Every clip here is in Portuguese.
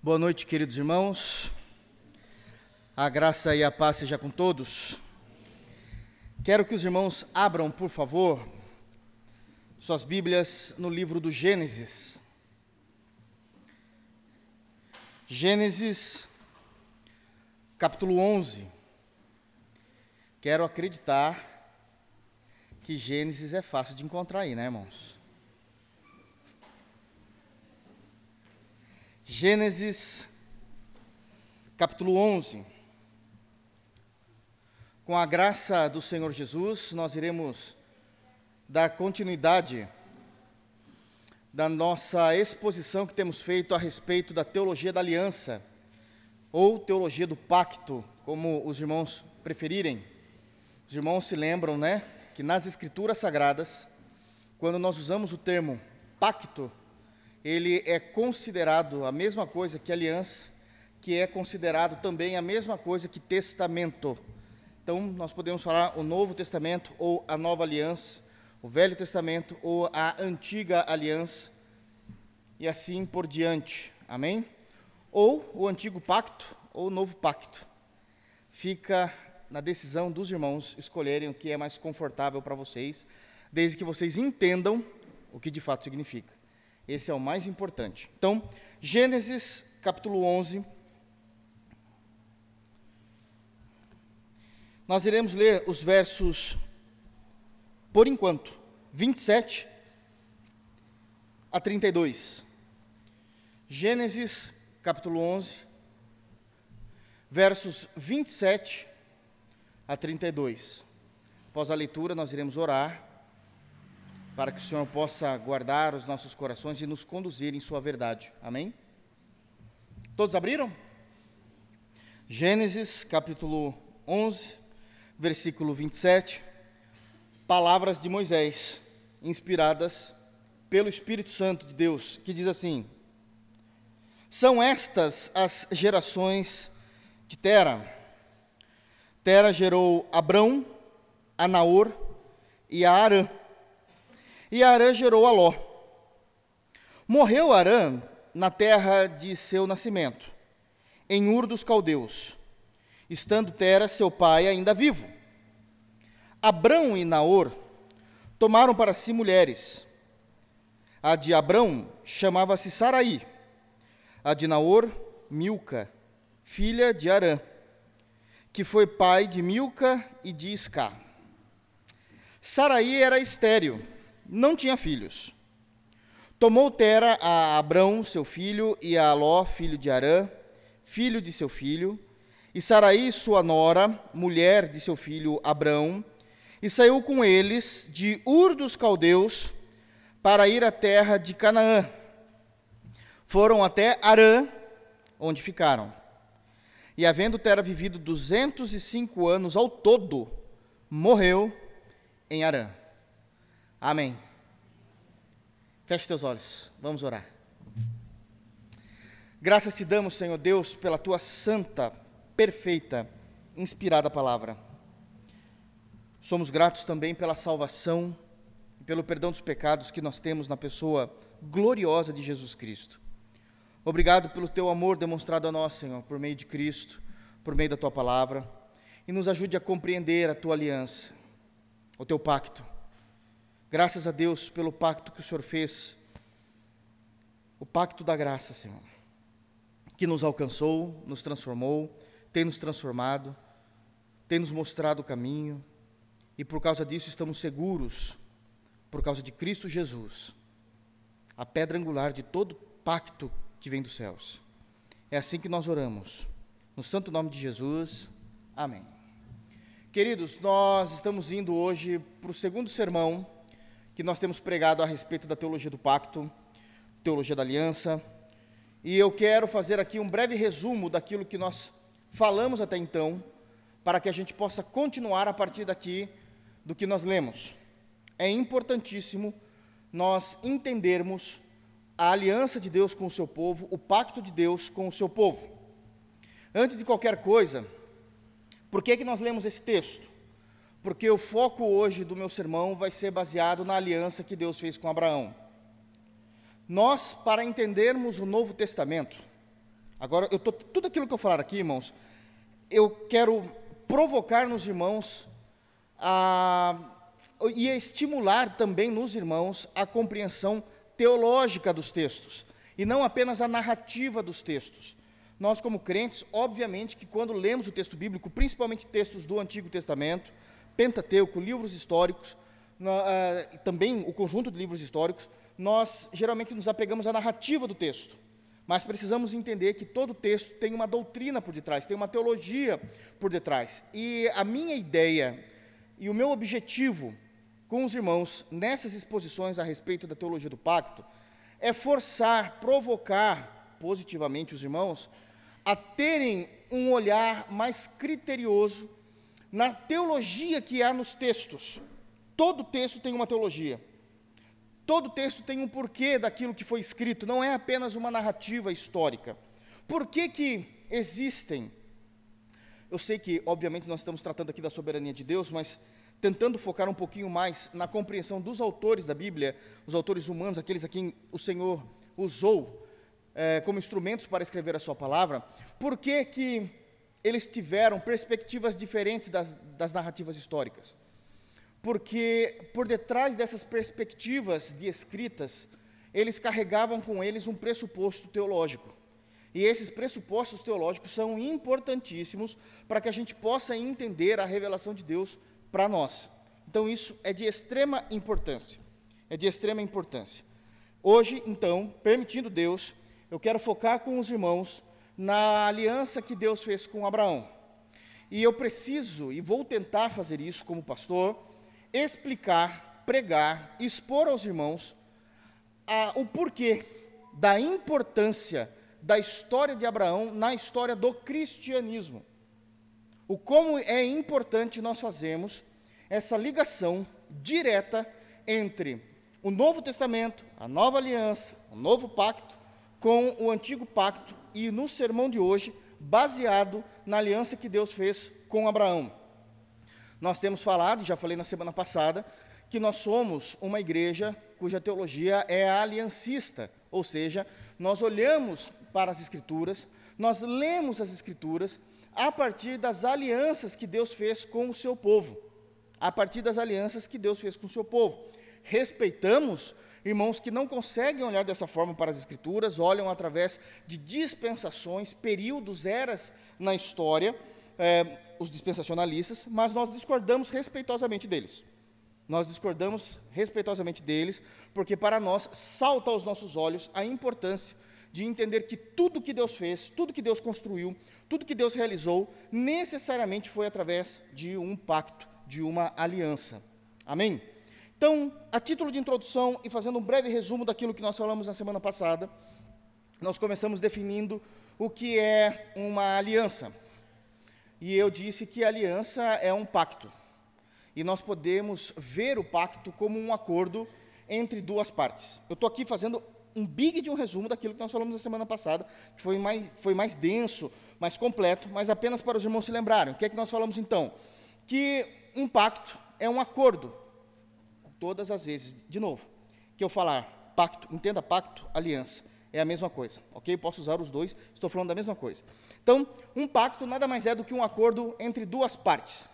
Boa noite, queridos irmãos. A graça e a paz seja com todos. Quero que os irmãos abram, por favor, suas Bíblias no livro do Gênesis. Gênesis, capítulo 11. Quero acreditar que Gênesis é fácil de encontrar aí, né, irmãos? Gênesis, capítulo 11. Com a graça do Senhor Jesus, nós iremos dar continuidade da nossa exposição que temos feito a respeito da teologia da aliança, ou teologia do pacto, como os irmãos preferirem. Os irmãos se lembram, né, que nas Escrituras Sagradas, quando nós usamos o termo pacto, ele é considerado a mesma coisa que aliança, que é considerado também a mesma coisa que testamento. Então, nós podemos falar o Novo Testamento ou a Nova Aliança, o Velho Testamento ou a Antiga Aliança, e assim por diante. Amém? Ou o Antigo Pacto ou o Novo Pacto. Fica na decisão dos irmãos escolherem o que é mais confortável para vocês, desde que vocês entendam o que de fato significa. Esse é o mais importante. Então, Gênesis capítulo 11. Nós iremos ler os versos, por enquanto, 27 a 32. Gênesis capítulo 11, versos 27 a 32. Após a leitura, nós iremos orar para que o Senhor possa guardar os nossos corações e nos conduzir em Sua verdade. Amém? Todos abriram? Gênesis capítulo 11, versículo 27. Palavras de Moisés, inspiradas pelo Espírito Santo de Deus, que diz assim: São estas as gerações de Tera. Tera gerou Abrão, a Naor e a Arã. E Arã gerou a Ló. Morreu Arã na terra de seu nascimento, em Ur dos Caldeus, estando Tera, seu pai, ainda vivo. Abrão e Naor tomaram para si mulheres. A de Abrão chamava-se Saraí, a de Naor, Milca, filha de Arã, que foi pai de Milca e de Isca. Saraí era estéril não tinha filhos. Tomou Tera a Abrão, seu filho, e a Aló, filho de Arã, filho de seu filho, e Saraí, sua nora, mulher de seu filho Abrão, e saiu com eles de Ur dos Caldeus para ir à terra de Canaã. Foram até Arã, onde ficaram. E havendo Tera vivido duzentos e cinco anos ao todo, morreu em Arã. Amém. Feche teus olhos, vamos orar. Graças te damos, Senhor Deus, pela tua santa, perfeita, inspirada palavra. Somos gratos também pela salvação e pelo perdão dos pecados que nós temos na pessoa gloriosa de Jesus Cristo. Obrigado pelo teu amor demonstrado a nós, Senhor, por meio de Cristo, por meio da tua palavra, e nos ajude a compreender a tua aliança, o teu pacto Graças a Deus pelo pacto que o Senhor fez, o pacto da graça, Senhor, que nos alcançou, nos transformou, tem nos transformado, tem nos mostrado o caminho, e por causa disso estamos seguros, por causa de Cristo Jesus, a pedra angular de todo pacto que vem dos céus. É assim que nós oramos, no santo nome de Jesus. Amém. Queridos, nós estamos indo hoje para o segundo sermão que nós temos pregado a respeito da teologia do pacto, teologia da aliança, e eu quero fazer aqui um breve resumo daquilo que nós falamos até então, para que a gente possa continuar a partir daqui do que nós lemos. É importantíssimo nós entendermos a aliança de Deus com o seu povo, o pacto de Deus com o seu povo. Antes de qualquer coisa, por que, que nós lemos esse texto? Porque o foco hoje do meu sermão vai ser baseado na aliança que Deus fez com Abraão. Nós, para entendermos o Novo Testamento, Agora, eu tô, tudo aquilo que eu falar aqui, irmãos, eu quero provocar nos irmãos a, e estimular também nos irmãos a compreensão teológica dos textos, e não apenas a narrativa dos textos. Nós, como crentes, obviamente que quando lemos o texto bíblico, principalmente textos do Antigo Testamento, Pentateuco, livros históricos, uh, também o conjunto de livros históricos, nós geralmente nos apegamos à narrativa do texto. Mas precisamos entender que todo texto tem uma doutrina por detrás, tem uma teologia por detrás. E a minha ideia e o meu objetivo com os irmãos nessas exposições a respeito da teologia do pacto é forçar, provocar positivamente os irmãos a terem um olhar mais criterioso na teologia que há nos textos. Todo texto tem uma teologia. Todo texto tem um porquê daquilo que foi escrito, não é apenas uma narrativa histórica. Por que, que existem? Eu sei que, obviamente, nós estamos tratando aqui da soberania de Deus, mas tentando focar um pouquinho mais na compreensão dos autores da Bíblia, os autores humanos, aqueles a quem o Senhor usou é, como instrumentos para escrever a sua palavra, por que, que eles tiveram perspectivas diferentes das, das narrativas históricas? porque por detrás dessas perspectivas de escritas, eles carregavam com eles um pressuposto teológico. E esses pressupostos teológicos são importantíssimos para que a gente possa entender a revelação de Deus para nós. Então, isso é de extrema importância. É de extrema importância. Hoje, então, permitindo Deus, eu quero focar com os irmãos na aliança que Deus fez com Abraão. E eu preciso, e vou tentar fazer isso como pastor, explicar, pregar, expor aos irmãos a, o porquê da importância da história de Abraão na história do cristianismo. O como é importante nós fazermos essa ligação direta entre o Novo Testamento, a Nova Aliança, o Novo Pacto, com o Antigo Pacto e no sermão de hoje, baseado na aliança que Deus fez com Abraão. Nós temos falado, já falei na semana passada, que nós somos uma igreja cuja teologia é aliancista, ou seja, nós olhamos para as Escrituras, nós lemos as Escrituras a partir das alianças que Deus fez com o seu povo, a partir das alianças que Deus fez com o seu povo. Respeitamos irmãos que não conseguem olhar dessa forma para as Escrituras, olham através de dispensações, períodos, eras na história, é, os dispensacionalistas, mas nós discordamos respeitosamente deles. Nós discordamos respeitosamente deles, porque para nós salta aos nossos olhos a importância de entender que tudo que Deus fez, tudo que Deus construiu, tudo que Deus realizou, necessariamente foi através de um pacto, de uma aliança. Amém? Então, a título de introdução e fazendo um breve resumo daquilo que nós falamos na semana passada, nós começamos definindo o que é uma aliança e eu disse que aliança é um pacto. E nós podemos ver o pacto como um acordo entre duas partes. Eu estou aqui fazendo um big de um resumo daquilo que nós falamos na semana passada, que foi mais, foi mais denso, mais completo, mas apenas para os irmãos se lembrarem. O que é que nós falamos então? Que um pacto é um acordo. Todas as vezes, de novo, que eu falar pacto, entenda pacto, aliança, é a mesma coisa, ok? Posso usar os dois, estou falando da mesma coisa. Então, um pacto nada mais é do que um acordo entre duas partes.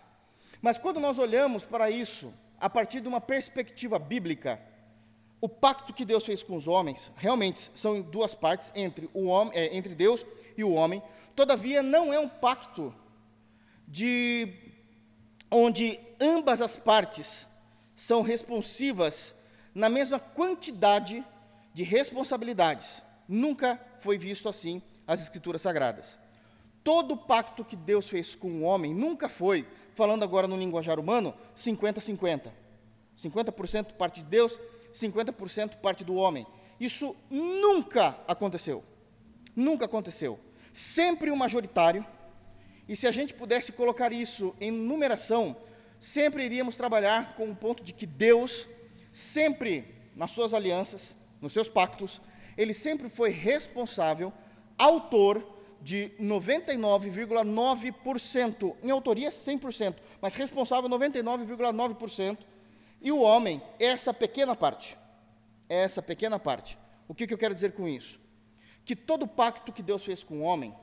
Mas quando nós olhamos para isso a partir de uma perspectiva bíblica, o pacto que Deus fez com os homens realmente são em duas partes entre o homem, é, entre Deus e o homem. Todavia, não é um pacto de onde ambas as partes são responsivas na mesma quantidade de responsabilidades. Nunca foi visto assim as escrituras sagradas. Todo pacto que Deus fez com o homem nunca foi, falando agora no linguajar humano, 50-50. 50% parte de Deus, 50% parte do homem. Isso nunca aconteceu. Nunca aconteceu. Sempre o majoritário. E se a gente pudesse colocar isso em numeração, sempre iríamos trabalhar com o ponto de que Deus, sempre nas suas alianças, nos seus pactos, ele sempre foi responsável, autor de 99,9%, em autoria 100%, mas responsável 99,9%, e o homem, essa pequena parte, essa pequena parte. O que, que eu quero dizer com isso? que todo pacto que Deus fez com o homem,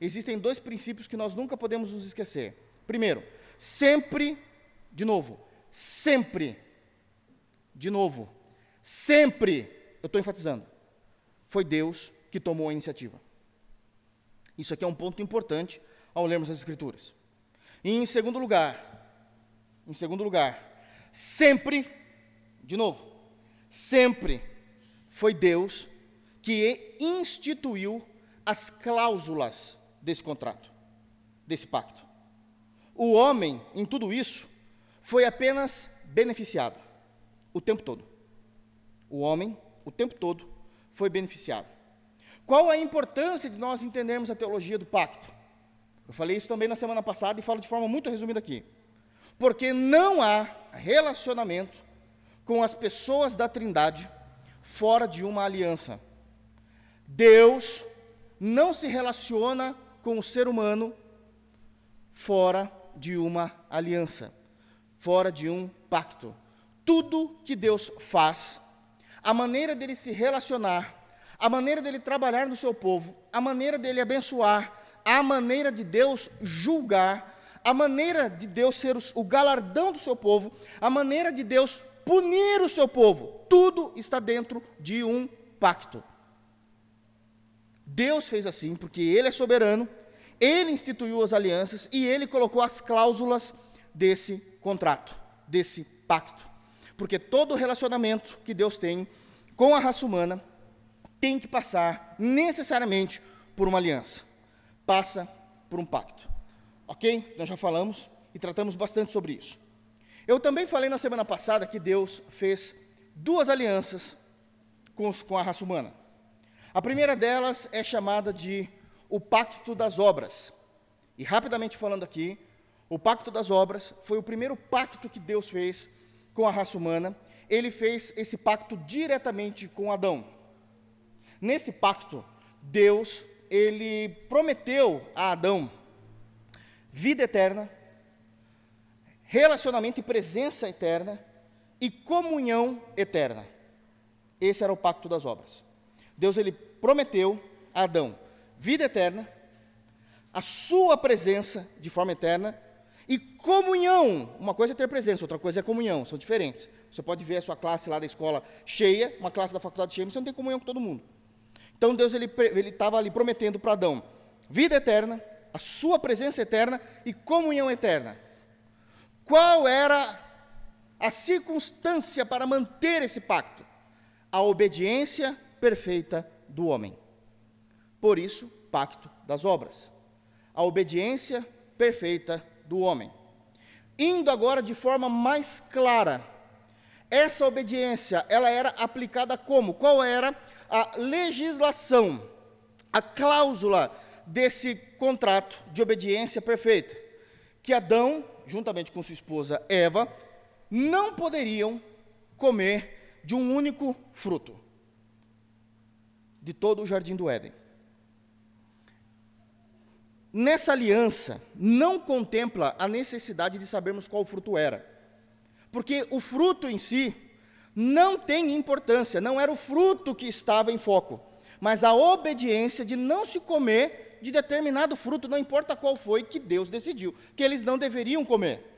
existem dois princípios que nós nunca podemos nos esquecer. Primeiro, sempre, de novo, sempre, de novo, sempre, eu estou enfatizando, foi Deus que tomou a iniciativa. Isso aqui é um ponto importante ao lermos as Escrituras. E em segundo lugar, em segundo lugar, sempre, de novo, sempre foi Deus que instituiu as cláusulas desse contrato, desse pacto. O homem, em tudo isso, foi apenas beneficiado o tempo todo. O homem, o tempo todo, foi beneficiado. Qual a importância de nós entendermos a teologia do pacto? Eu falei isso também na semana passada e falo de forma muito resumida aqui. Porque não há relacionamento com as pessoas da Trindade fora de uma aliança. Deus não se relaciona com o ser humano fora de uma aliança, fora de um pacto. Tudo que Deus faz, a maneira dele se relacionar, a maneira dele trabalhar no seu povo, a maneira dele abençoar, a maneira de Deus julgar, a maneira de Deus ser o galardão do seu povo, a maneira de Deus punir o seu povo, tudo está dentro de um pacto. Deus fez assim porque Ele é soberano, Ele instituiu as alianças e Ele colocou as cláusulas desse contrato, desse pacto. Porque todo relacionamento que Deus tem com a raça humana tem que passar necessariamente por uma aliança passa por um pacto. Ok? Nós já falamos e tratamos bastante sobre isso. Eu também falei na semana passada que Deus fez duas alianças com, os, com a raça humana. A primeira delas é chamada de o Pacto das Obras. E rapidamente falando aqui, o Pacto das Obras foi o primeiro pacto que Deus fez com a raça humana. Ele fez esse pacto diretamente com Adão. Nesse pacto, Deus ele prometeu a Adão vida eterna, relacionamento e presença eterna e comunhão eterna. Esse era o pacto das obras. Deus ele prometeu a Adão vida eterna, a sua presença de forma eterna e comunhão. Uma coisa é ter presença, outra coisa é comunhão, são diferentes. Você pode ver a sua classe lá da escola cheia, uma classe da faculdade cheia, mas você não tem comunhão com todo mundo. Então Deus ele estava ali prometendo para Adão vida eterna, a sua presença eterna e comunhão eterna. Qual era a circunstância para manter esse pacto? A obediência perfeita do homem. Por isso, pacto das obras. A obediência perfeita do homem. Indo agora de forma mais clara, essa obediência, ela era aplicada como? Qual era a legislação, a cláusula desse contrato de obediência perfeita, que Adão, juntamente com sua esposa Eva, não poderiam comer de um único fruto de todo o jardim do Éden. Nessa aliança, não contempla a necessidade de sabermos qual fruto era, porque o fruto em si não tem importância, não era o fruto que estava em foco, mas a obediência de não se comer de determinado fruto, não importa qual foi, que Deus decidiu, que eles não deveriam comer.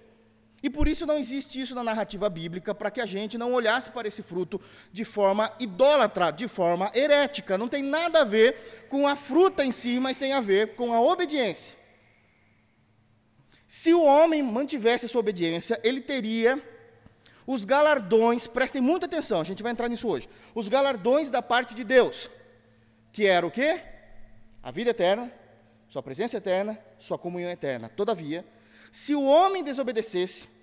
E por isso não existe isso na narrativa bíblica, para que a gente não olhasse para esse fruto de forma idólatra, de forma herética. Não tem nada a ver com a fruta em si, mas tem a ver com a obediência. Se o homem mantivesse essa obediência, ele teria os galardões, prestem muita atenção, a gente vai entrar nisso hoje. Os galardões da parte de Deus, que era o quê? A vida eterna, sua presença eterna, sua comunhão eterna. Todavia, se o homem desobedecesse,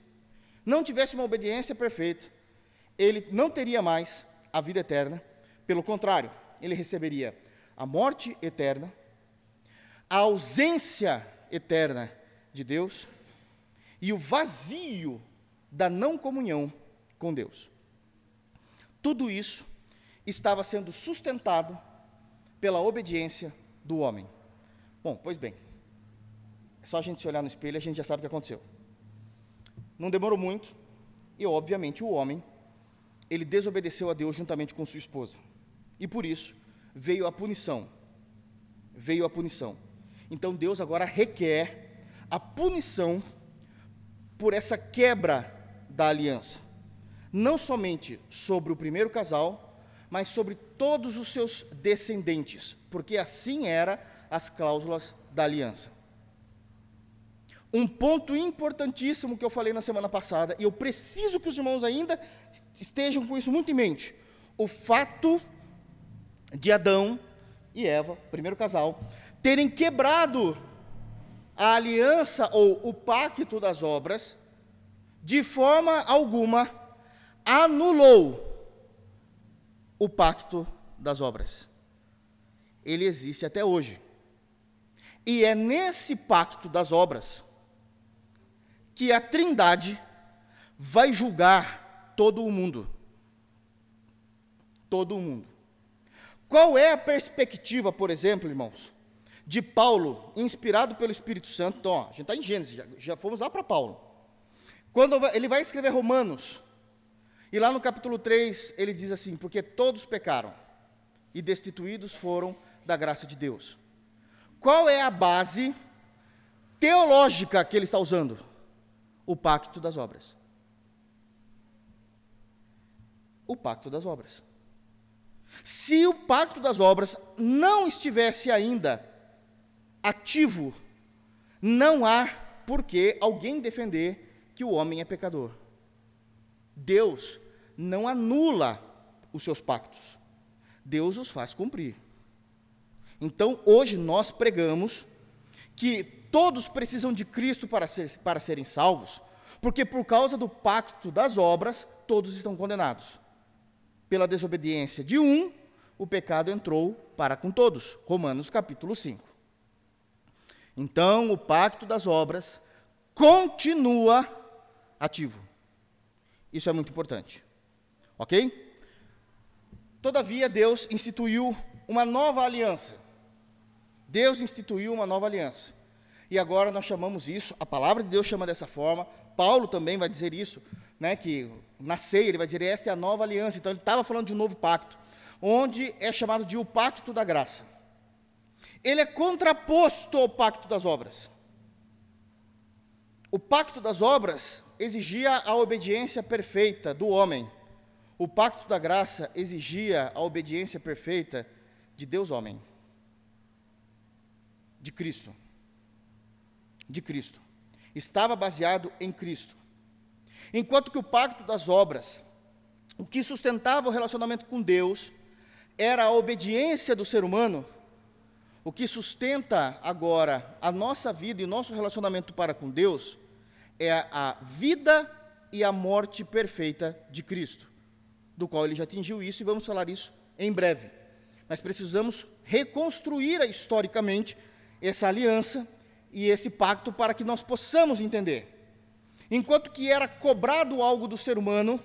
não tivesse uma obediência perfeita, ele não teria mais a vida eterna. Pelo contrário, ele receberia a morte eterna, a ausência eterna de Deus e o vazio da não comunhão com Deus. Tudo isso estava sendo sustentado pela obediência do homem. Bom, pois bem, é só a gente se olhar no espelho e a gente já sabe o que aconteceu. Não demorou muito e, obviamente, o homem, ele desobedeceu a Deus juntamente com sua esposa. E por isso veio a punição, veio a punição. Então Deus agora requer a punição por essa quebra da aliança. Não somente sobre o primeiro casal, mas sobre todos os seus descendentes, porque assim era as cláusulas da aliança. Um ponto importantíssimo que eu falei na semana passada, e eu preciso que os irmãos ainda estejam com isso muito em mente: o fato de Adão e Eva, primeiro casal, terem quebrado a aliança ou o pacto das obras, de forma alguma anulou o pacto das obras. Ele existe até hoje. E é nesse pacto das obras que a Trindade vai julgar todo o mundo. Todo o mundo. Qual é a perspectiva, por exemplo, irmãos, de Paulo, inspirado pelo Espírito Santo? Então, ó, a gente está em Gênesis, já, já fomos lá para Paulo. Quando ele vai escrever Romanos, e lá no capítulo 3, ele diz assim: Porque todos pecaram e destituídos foram da graça de Deus. Qual é a base teológica que ele está usando? O pacto das obras. O pacto das obras. Se o pacto das obras não estivesse ainda ativo, não há por que alguém defender que o homem é pecador. Deus não anula os seus pactos, Deus os faz cumprir. Então, hoje nós pregamos que todos precisam de Cristo para, ser, para serem salvos, porque por causa do pacto das obras, todos estão condenados. Pela desobediência de um, o pecado entrou para com todos. Romanos capítulo 5. Então, o pacto das obras continua ativo. Isso é muito importante. Ok? Todavia, Deus instituiu uma nova aliança. Deus instituiu uma nova aliança. E agora nós chamamos isso, a palavra de Deus chama dessa forma, Paulo também vai dizer isso, né, que na ceia ele vai dizer, esta é a nova aliança. Então ele estava falando de um novo pacto, onde é chamado de o pacto da graça. Ele é contraposto ao pacto das obras. O pacto das obras exigia a obediência perfeita do homem. O pacto da graça exigia a obediência perfeita de Deus homem de Cristo. De Cristo. Estava baseado em Cristo. Enquanto que o pacto das obras, o que sustentava o relacionamento com Deus, era a obediência do ser humano, o que sustenta agora a nossa vida e nosso relacionamento para com Deus é a vida e a morte perfeita de Cristo, do qual ele já atingiu isso e vamos falar isso em breve. Mas precisamos reconstruir historicamente essa aliança e esse pacto para que nós possamos entender. Enquanto que era cobrado algo do ser humano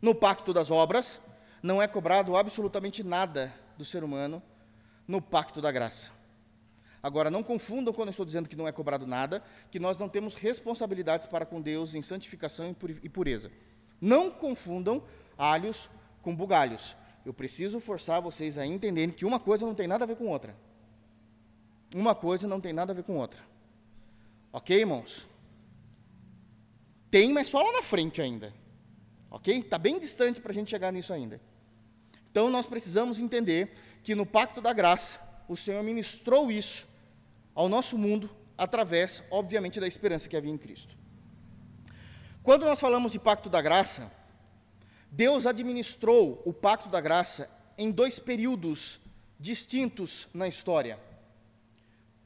no pacto das obras, não é cobrado absolutamente nada do ser humano no pacto da graça. Agora, não confundam quando eu estou dizendo que não é cobrado nada, que nós não temos responsabilidades para com Deus em santificação e pureza. Não confundam alhos com bugalhos. Eu preciso forçar vocês a entenderem que uma coisa não tem nada a ver com outra uma coisa não tem nada a ver com outra. Ok, irmãos? Tem, mas só lá na frente ainda. Ok? Está bem distante para a gente chegar nisso ainda. Então nós precisamos entender que no pacto da graça, o Senhor ministrou isso ao nosso mundo através, obviamente, da esperança que havia em Cristo. Quando nós falamos de pacto da graça, Deus administrou o pacto da graça em dois períodos distintos na história.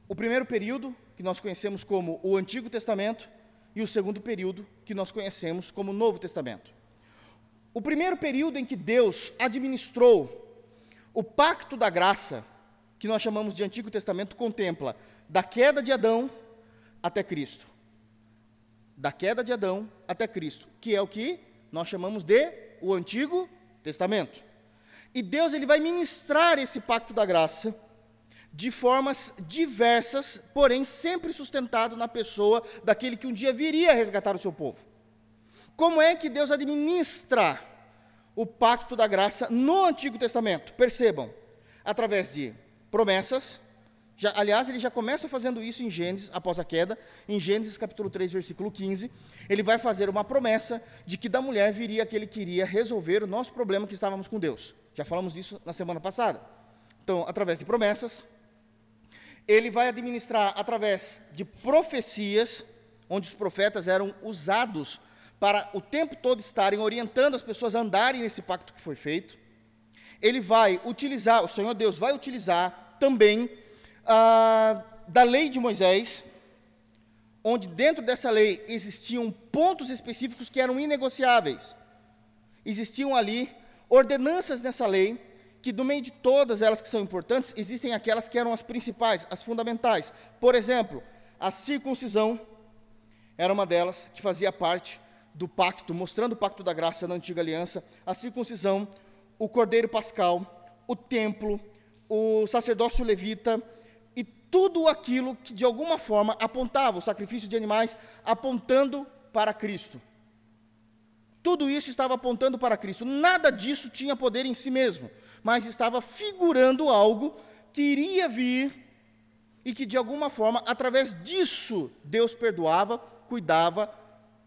O primeiro período, que nós conhecemos como o Antigo Testamento, e o segundo período, que nós conhecemos como o Novo Testamento. O primeiro período em que Deus administrou o pacto da graça, que nós chamamos de Antigo Testamento, contempla da queda de Adão até Cristo. Da queda de Adão até Cristo, que é o que nós chamamos de o Antigo Testamento. E Deus ele vai ministrar esse pacto da graça de formas diversas, porém sempre sustentado na pessoa daquele que um dia viria a resgatar o seu povo. Como é que Deus administra o pacto da graça no Antigo Testamento? Percebam, através de promessas, Já, aliás, ele já começa fazendo isso em Gênesis, após a queda, em Gênesis capítulo 3, versículo 15. Ele vai fazer uma promessa de que da mulher viria aquele que iria resolver o nosso problema que estávamos com Deus. Já falamos disso na semana passada. Então, através de promessas, ele vai administrar através de profecias, onde os profetas eram usados para o tempo todo estarem orientando as pessoas a andarem nesse pacto que foi feito. Ele vai utilizar, o Senhor Deus vai utilizar também ah, da lei de Moisés, onde dentro dessa lei existiam pontos específicos que eram inegociáveis. Existiam ali ordenanças nessa lei, que do meio de todas elas que são importantes, existem aquelas que eram as principais, as fundamentais. Por exemplo, a circuncisão era uma delas que fazia parte do pacto, mostrando o pacto da graça na antiga aliança, a circuncisão, o cordeiro pascal, o templo, o sacerdócio levita, tudo aquilo que de alguma forma apontava o sacrifício de animais, apontando para Cristo. Tudo isso estava apontando para Cristo. Nada disso tinha poder em si mesmo, mas estava figurando algo que iria vir e que de alguma forma, através disso, Deus perdoava, cuidava,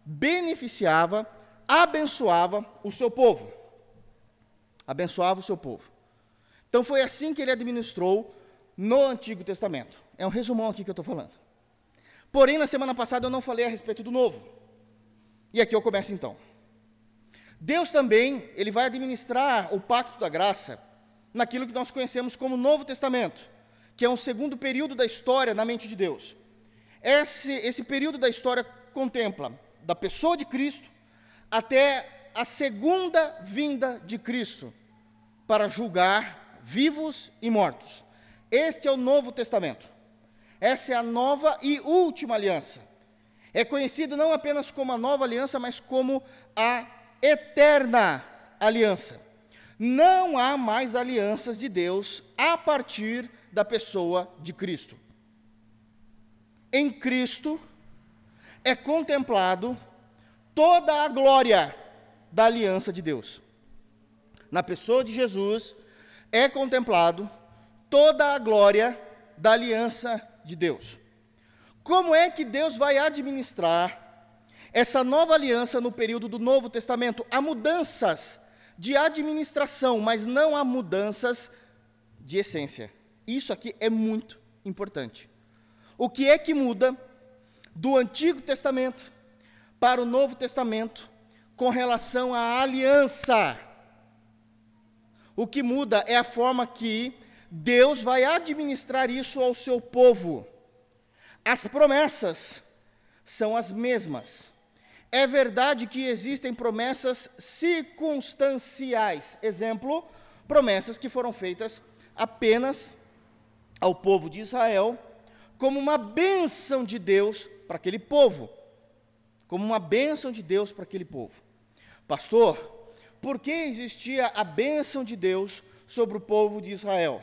beneficiava, abençoava o seu povo. Abençoava o seu povo. Então foi assim que ele administrou no Antigo Testamento. É um resumão aqui que eu estou falando. Porém, na semana passada eu não falei a respeito do Novo. E aqui eu começo então. Deus também, ele vai administrar o pacto da graça naquilo que nós conhecemos como Novo Testamento, que é um segundo período da história na mente de Deus. Esse, esse período da história contempla da pessoa de Cristo até a segunda vinda de Cristo para julgar vivos e mortos. Este é o Novo Testamento. Essa é a nova e última aliança. É conhecido não apenas como a nova aliança, mas como a eterna aliança. Não há mais alianças de Deus a partir da pessoa de Cristo. Em Cristo é contemplado toda a glória da aliança de Deus. Na pessoa de Jesus é contemplado toda a glória da aliança de Deus. Como é que Deus vai administrar essa nova aliança no período do Novo Testamento? Há mudanças de administração, mas não há mudanças de essência. Isso aqui é muito importante. O que é que muda do Antigo Testamento para o Novo Testamento com relação à aliança? O que muda é a forma que Deus vai administrar isso ao seu povo. As promessas são as mesmas. É verdade que existem promessas circunstanciais. Exemplo, promessas que foram feitas apenas ao povo de Israel, como uma bênção de Deus para aquele povo. Como uma bênção de Deus para aquele povo. Pastor, por que existia a bênção de Deus sobre o povo de Israel?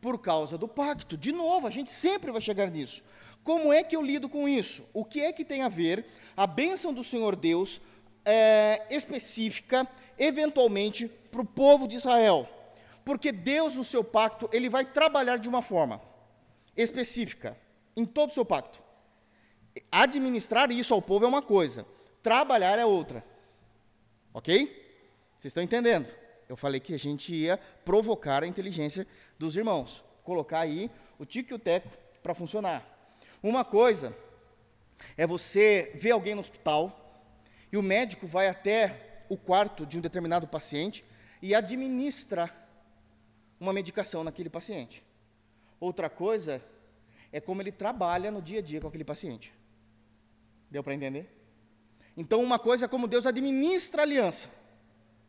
por causa do pacto. De novo, a gente sempre vai chegar nisso. Como é que eu lido com isso? O que é que tem a ver a bênção do Senhor Deus é, específica, eventualmente, para o povo de Israel? Porque Deus, no seu pacto, ele vai trabalhar de uma forma específica, em todo o seu pacto. Administrar isso ao povo é uma coisa, trabalhar é outra. Ok? Vocês estão entendendo? Eu falei que a gente ia provocar a inteligência dos irmãos, colocar aí o tique e o teco para funcionar. Uma coisa é você ver alguém no hospital e o médico vai até o quarto de um determinado paciente e administra uma medicação naquele paciente. Outra coisa é como ele trabalha no dia a dia com aquele paciente. Deu para entender? Então, uma coisa é como Deus administra a aliança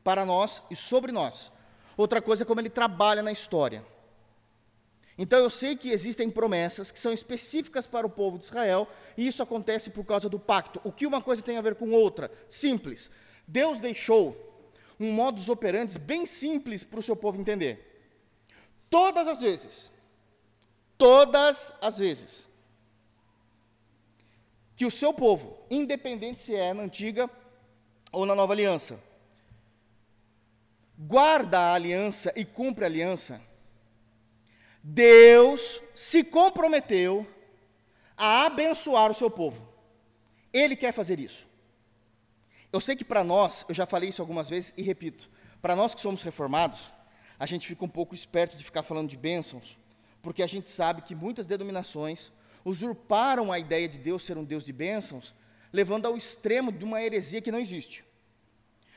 para nós e sobre nós. Outra coisa é como ele trabalha na história. Então eu sei que existem promessas que são específicas para o povo de Israel, e isso acontece por causa do pacto. O que uma coisa tem a ver com outra? Simples. Deus deixou um modus operandi bem simples para o seu povo entender. Todas as vezes, todas as vezes, que o seu povo, independente se é na antiga ou na nova aliança, guarda a aliança e cumpre a aliança, Deus se comprometeu a abençoar o seu povo. Ele quer fazer isso. Eu sei que para nós, eu já falei isso algumas vezes e repito, para nós que somos reformados, a gente fica um pouco esperto de ficar falando de bênçãos, porque a gente sabe que muitas denominações usurparam a ideia de Deus ser um Deus de bênçãos, levando ao extremo de uma heresia que não existe.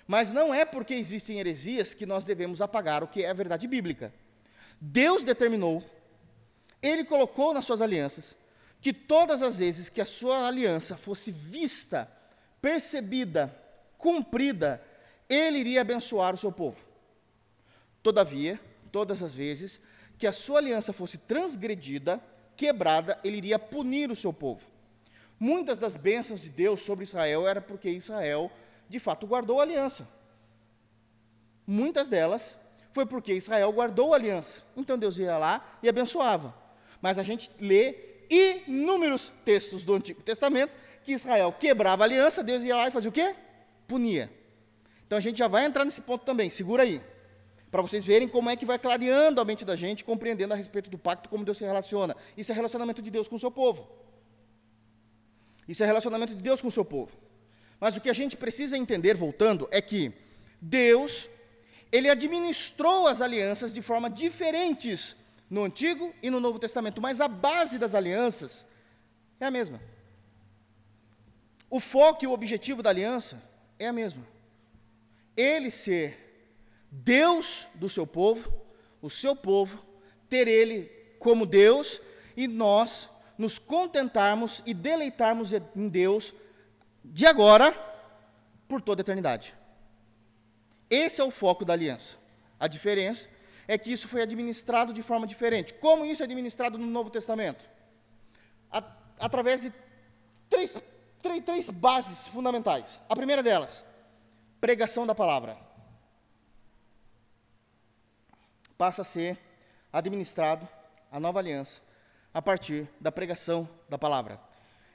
Mas não é porque existem heresias que nós devemos apagar o que é a verdade bíblica. Deus determinou, Ele colocou nas suas alianças, que todas as vezes que a sua aliança fosse vista, percebida, cumprida, Ele iria abençoar o seu povo. Todavia, todas as vezes que a sua aliança fosse transgredida, quebrada, Ele iria punir o seu povo. Muitas das bênçãos de Deus sobre Israel era porque Israel, de fato, guardou a aliança. Muitas delas foi porque Israel guardou a aliança. Então Deus ia lá e abençoava. Mas a gente lê inúmeros textos do Antigo Testamento que Israel quebrava a aliança, Deus ia lá e fazia o quê? Punia. Então a gente já vai entrar nesse ponto também, segura aí. Para vocês verem como é que vai clareando a mente da gente, compreendendo a respeito do pacto, como Deus se relaciona. Isso é relacionamento de Deus com o seu povo. Isso é relacionamento de Deus com o seu povo. Mas o que a gente precisa entender, voltando, é que Deus ele administrou as alianças de forma diferentes no Antigo e no Novo Testamento, mas a base das alianças é a mesma. O foco e o objetivo da aliança é a mesma. Ele ser Deus do seu povo, o seu povo, ter ele como Deus e nós nos contentarmos e deleitarmos em Deus de agora por toda a eternidade. Esse é o foco da aliança. A diferença é que isso foi administrado de forma diferente. Como isso é administrado no Novo Testamento? Através de três, três, três bases fundamentais. A primeira delas, pregação da palavra. Passa a ser administrado a nova aliança a partir da pregação da palavra.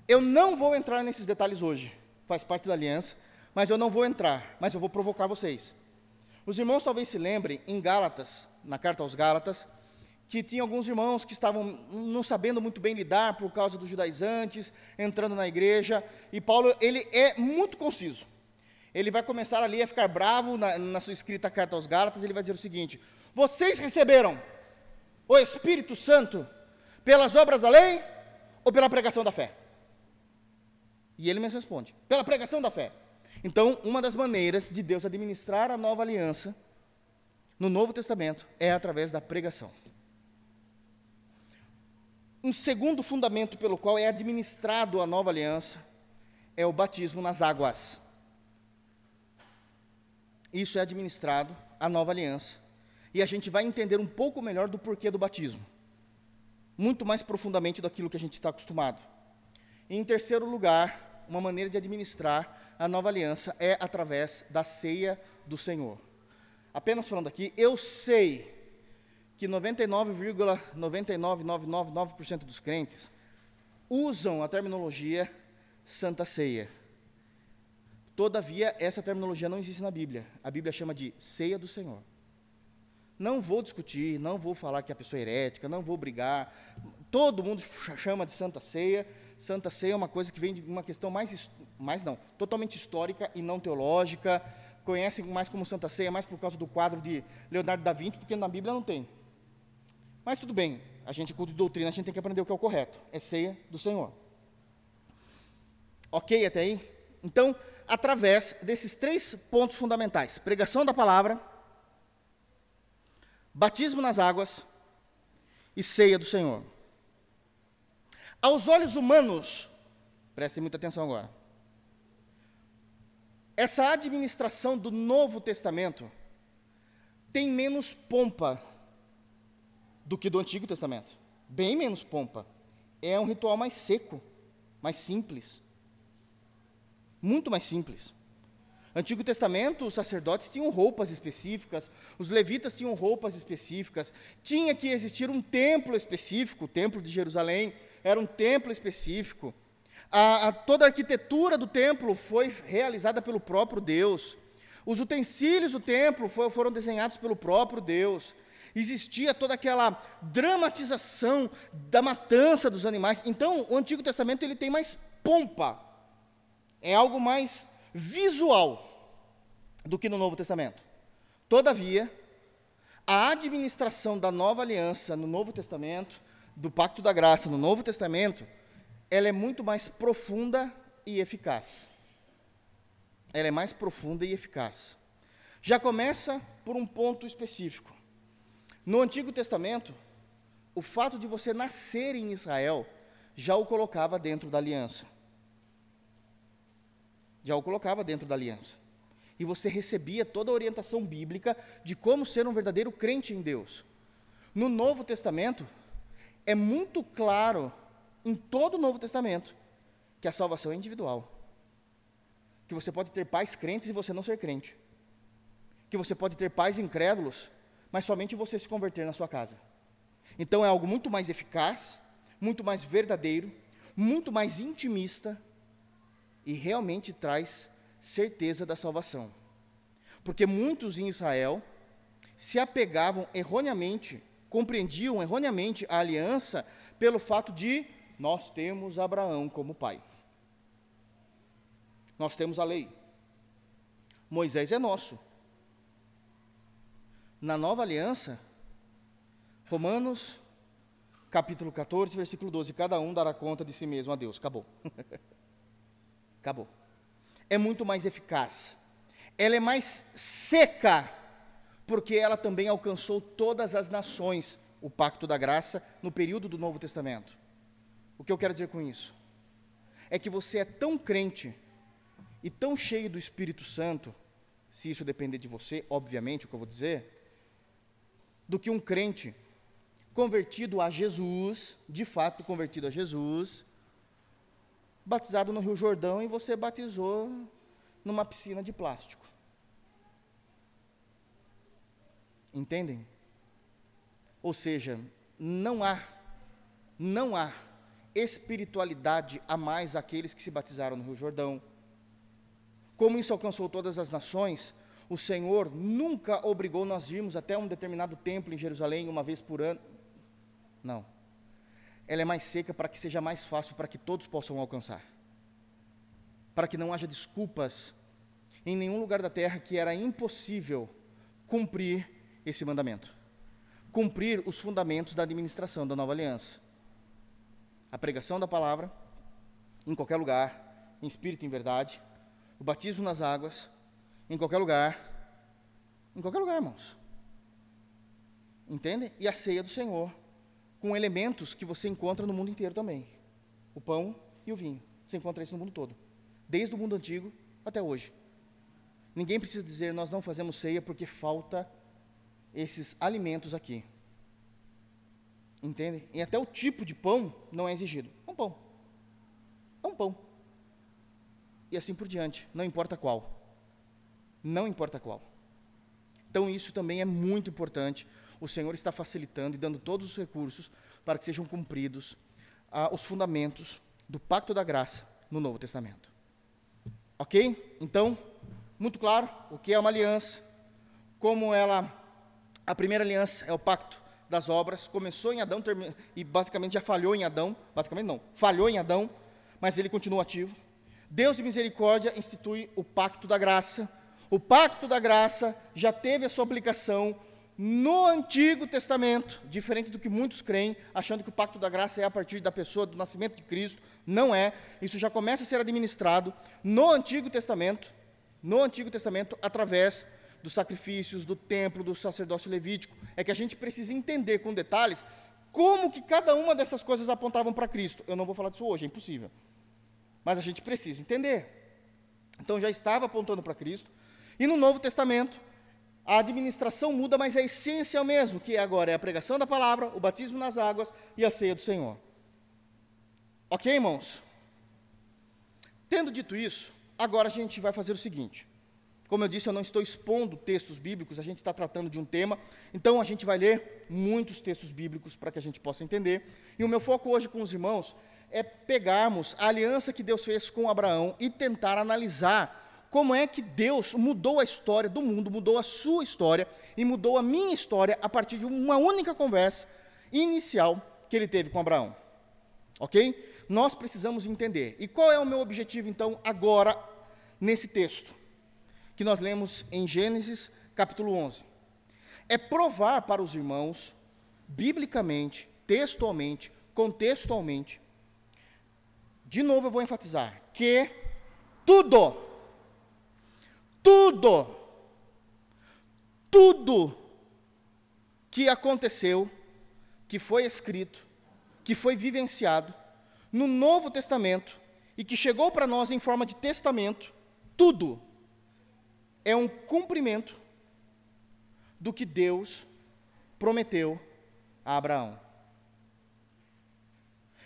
Eu não vou entrar nesses detalhes hoje, faz parte da aliança, mas eu não vou entrar, mas eu vou provocar vocês. Os irmãos talvez se lembrem, em Gálatas, na carta aos Gálatas, que tinha alguns irmãos que estavam não sabendo muito bem lidar por causa dos judaizantes, entrando na igreja, e Paulo, ele é muito conciso. Ele vai começar ali a ficar bravo na, na sua escrita carta aos Gálatas, ele vai dizer o seguinte: Vocês receberam o Espírito Santo pelas obras da lei ou pela pregação da fé? E ele me responde: Pela pregação da fé. Então, uma das maneiras de Deus administrar a nova aliança no Novo Testamento é através da pregação. Um segundo fundamento pelo qual é administrado a nova aliança é o batismo nas águas. Isso é administrado a nova aliança. E a gente vai entender um pouco melhor do porquê do batismo. Muito mais profundamente daquilo que a gente está acostumado. E, em terceiro lugar, uma maneira de administrar a nova aliança é através da ceia do Senhor. Apenas falando aqui, eu sei que 99,99999% dos crentes usam a terminologia Santa Ceia. Todavia, essa terminologia não existe na Bíblia. A Bíblia chama de ceia do Senhor. Não vou discutir, não vou falar que a pessoa é herética, não vou brigar. Todo mundo chama de Santa Ceia. Santa Ceia é uma coisa que vem de uma questão mais mais não, totalmente histórica e não teológica. Conhecem mais como Santa Ceia, mais por causa do quadro de Leonardo da Vinci, porque na Bíblia não tem. Mas tudo bem, a gente, culto de doutrina, a gente tem que aprender o que é o correto. É ceia do Senhor. Ok até aí? Então, através desses três pontos fundamentais: pregação da palavra, batismo nas águas e ceia do Senhor. Aos olhos humanos, prestem muita atenção agora. Essa administração do Novo Testamento tem menos pompa do que do Antigo Testamento. Bem menos pompa. É um ritual mais seco, mais simples. Muito mais simples. Antigo Testamento, os sacerdotes tinham roupas específicas, os levitas tinham roupas específicas, tinha que existir um templo específico, o templo de Jerusalém era um templo específico. A, a, toda a arquitetura do templo foi realizada pelo próprio Deus. Os utensílios do templo foi, foram desenhados pelo próprio Deus. existia toda aquela dramatização da matança dos animais. Então, o Antigo Testamento ele tem mais pompa, é algo mais visual do que no Novo Testamento. Todavia, a administração da nova aliança no Novo Testamento, do pacto da graça no Novo Testamento, ela é muito mais profunda e eficaz. Ela é mais profunda e eficaz. Já começa por um ponto específico. No Antigo Testamento, o fato de você nascer em Israel já o colocava dentro da aliança. Já o colocava dentro da aliança e você recebia toda a orientação bíblica de como ser um verdadeiro crente em Deus. No Novo Testamento, é muito claro, em todo o Novo Testamento, que a salvação é individual. Que você pode ter pais crentes e você não ser crente. Que você pode ter pais incrédulos, mas somente você se converter na sua casa. Então é algo muito mais eficaz, muito mais verdadeiro, muito mais intimista e realmente traz certeza da salvação. Porque muitos em Israel se apegavam erroneamente, compreendiam erroneamente a aliança pelo fato de nós temos Abraão como pai. Nós temos a lei. Moisés é nosso. Na nova aliança, Romanos capítulo 14, versículo 12, cada um dará conta de si mesmo a Deus. Acabou. Acabou é muito mais eficaz. Ela é mais seca, porque ela também alcançou todas as nações, o pacto da graça, no período do Novo Testamento. O que eu quero dizer com isso? É que você é tão crente e tão cheio do Espírito Santo, se isso depender de você, obviamente, o que eu vou dizer, do que um crente convertido a Jesus, de fato convertido a Jesus, batizado no Rio Jordão e você batizou numa piscina de plástico. Entendem? Ou seja, não há, não há espiritualidade a mais aqueles que se batizaram no Rio Jordão. Como isso alcançou todas as nações, o Senhor nunca obrigou nós irmos até um determinado templo em Jerusalém uma vez por ano. Não ela é mais seca para que seja mais fácil para que todos possam alcançar. Para que não haja desculpas em nenhum lugar da terra que era impossível cumprir esse mandamento. Cumprir os fundamentos da administração da nova aliança. A pregação da palavra, em qualquer lugar, em espírito e em verdade. O batismo nas águas, em qualquer lugar. Em qualquer lugar, irmãos. Entende? E a ceia do Senhor, com elementos que você encontra no mundo inteiro também. O pão e o vinho. Você encontra isso no mundo todo. Desde o mundo antigo até hoje. Ninguém precisa dizer nós não fazemos ceia porque falta esses alimentos aqui. Entende? E até o tipo de pão não é exigido. É um pão. É um pão. E assim por diante. Não importa qual. Não importa qual. Então isso também é muito importante o Senhor está facilitando e dando todos os recursos para que sejam cumpridos ah, os fundamentos do pacto da graça no Novo Testamento. Ok? Então, muito claro o que é uma aliança, como ela, a primeira aliança é o pacto das obras, começou em Adão e basicamente já falhou em Adão, basicamente não, falhou em Adão, mas ele continua ativo. Deus de misericórdia institui o pacto da graça. O pacto da graça já teve a sua aplicação no Antigo Testamento, diferente do que muitos creem, achando que o pacto da graça é a partir da pessoa, do nascimento de Cristo, não é. Isso já começa a ser administrado no Antigo Testamento, no Antigo Testamento, através dos sacrifícios, do templo, do sacerdócio levítico. É que a gente precisa entender com detalhes como que cada uma dessas coisas apontavam para Cristo. Eu não vou falar disso hoje, é impossível. Mas a gente precisa entender. Então já estava apontando para Cristo. E no Novo Testamento, a administração muda, mas a essência é o mesmo, que agora é a pregação da palavra, o batismo nas águas e a ceia do Senhor. Ok, irmãos? Tendo dito isso, agora a gente vai fazer o seguinte. Como eu disse, eu não estou expondo textos bíblicos, a gente está tratando de um tema, então a gente vai ler muitos textos bíblicos para que a gente possa entender. E o meu foco hoje com os irmãos é pegarmos a aliança que Deus fez com Abraão e tentar analisar como é que Deus mudou a história do mundo, mudou a sua história e mudou a minha história a partir de uma única conversa inicial que ele teve com Abraão. Ok? Nós precisamos entender. E qual é o meu objetivo, então, agora, nesse texto, que nós lemos em Gênesis, capítulo 11? É provar para os irmãos, biblicamente, textualmente, contextualmente, de novo eu vou enfatizar, que tudo, tudo, tudo que aconteceu, que foi escrito, que foi vivenciado no Novo Testamento e que chegou para nós em forma de testamento, tudo é um cumprimento do que Deus prometeu a Abraão.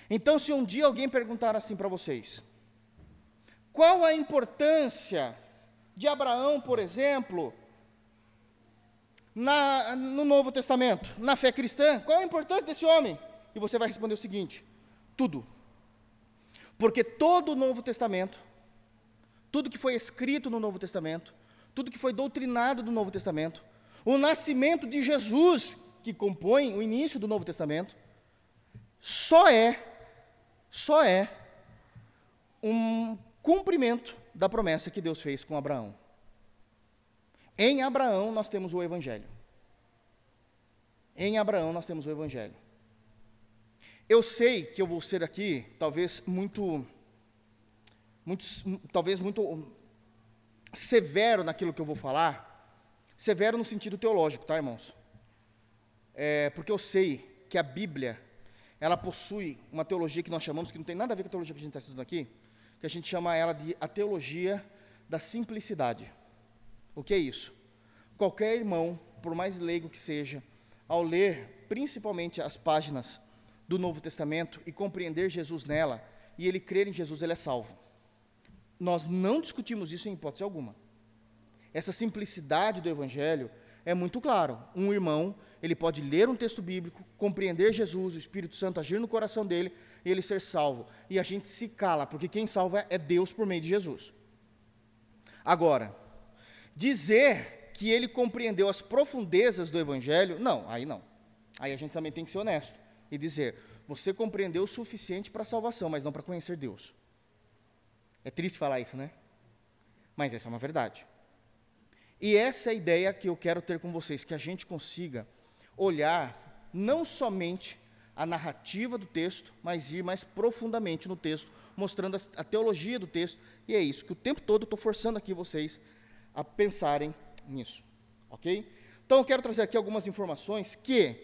Então, se um dia alguém perguntar assim para vocês, qual a importância de Abraão, por exemplo, na, no Novo Testamento, na fé cristã, qual a importância desse homem? E você vai responder o seguinte: tudo. Porque todo o Novo Testamento, tudo que foi escrito no Novo Testamento, tudo que foi doutrinado no Novo Testamento, o nascimento de Jesus, que compõe o início do Novo Testamento, só é só é um cumprimento da promessa que Deus fez com Abraão. Em Abraão nós temos o Evangelho. Em Abraão nós temos o Evangelho. Eu sei que eu vou ser aqui, talvez muito, muito talvez muito severo naquilo que eu vou falar, severo no sentido teológico, tá, irmãos? É, porque eu sei que a Bíblia ela possui uma teologia que nós chamamos, que não tem nada a ver com a teologia que a gente está estudando aqui, que a gente chama ela de a teologia da simplicidade. O que é isso? Qualquer irmão, por mais leigo que seja, ao ler principalmente as páginas do Novo Testamento e compreender Jesus nela, e ele crer em Jesus, ele é salvo. Nós não discutimos isso em hipótese alguma. Essa simplicidade do Evangelho é muito claro. Um irmão ele pode ler um texto bíblico, compreender Jesus, o Espírito Santo agir no coração dele e ele ser salvo. E a gente se cala, porque quem salva é Deus por meio de Jesus. Agora, dizer que ele compreendeu as profundezas do Evangelho, não, aí não. Aí a gente também tem que ser honesto e dizer: você compreendeu o suficiente para a salvação, mas não para conhecer Deus. É triste falar isso, né? Mas essa é uma verdade. E essa é a ideia que eu quero ter com vocês, que a gente consiga olhar não somente a narrativa do texto, mas ir mais profundamente no texto, mostrando a, teologia do texto, e é isso que o tempo todo estou forçando aqui vocês a pensarem nisso, ok? Então eu quero trazer aqui algumas informações que,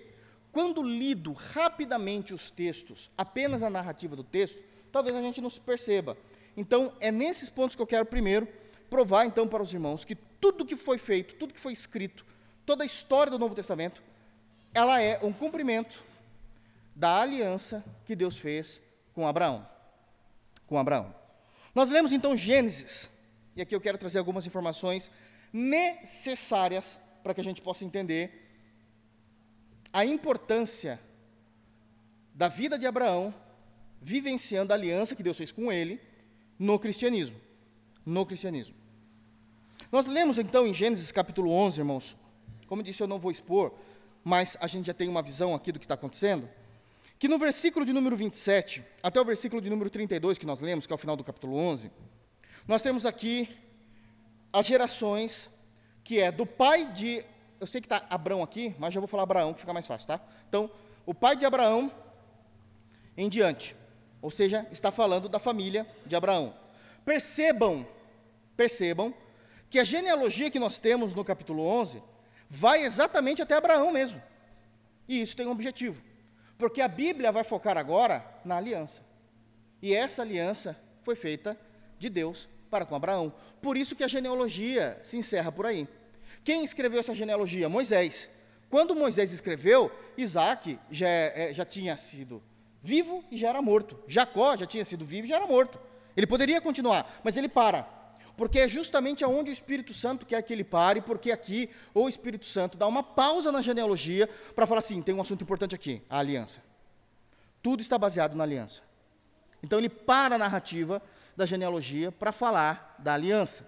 quando lido rapidamente os textos, apenas a narrativa do texto, talvez a gente não se perceba. Então é nesses pontos que eu quero primeiro provar então para os irmãos que tudo que foi feito, tudo que foi escrito, toda a história do Novo Testamento ela é um cumprimento da aliança que Deus fez com Abraão. Com Abraão. Nós lemos então Gênesis, e aqui eu quero trazer algumas informações necessárias para que a gente possa entender a importância da vida de Abraão vivenciando a aliança que Deus fez com ele no cristianismo. No cristianismo. Nós lemos então em Gênesis capítulo 11, irmãos. Como disse, eu não vou expor, mas a gente já tem uma visão aqui do que está acontecendo, que no versículo de número 27, até o versículo de número 32 que nós lemos, que é o final do capítulo 11, nós temos aqui as gerações, que é do pai de, eu sei que está Abraão aqui, mas já vou falar Abraão, que fica mais fácil, tá? Então, o pai de Abraão em diante, ou seja, está falando da família de Abraão. Percebam, percebam, que a genealogia que nós temos no capítulo 11 vai exatamente até Abraão mesmo. E isso tem um objetivo. Porque a Bíblia vai focar agora na aliança. E essa aliança foi feita de Deus para com Abraão. Por isso que a genealogia se encerra por aí. Quem escreveu essa genealogia? Moisés. Quando Moisés escreveu, Isaac já, é, já tinha sido vivo e já era morto. Jacó já tinha sido vivo e já era morto. Ele poderia continuar, mas ele para porque é justamente aonde o Espírito Santo quer que ele pare, porque aqui o Espírito Santo dá uma pausa na genealogia para falar assim: tem um assunto importante aqui, a aliança. Tudo está baseado na aliança. Então ele para a narrativa da genealogia para falar da aliança.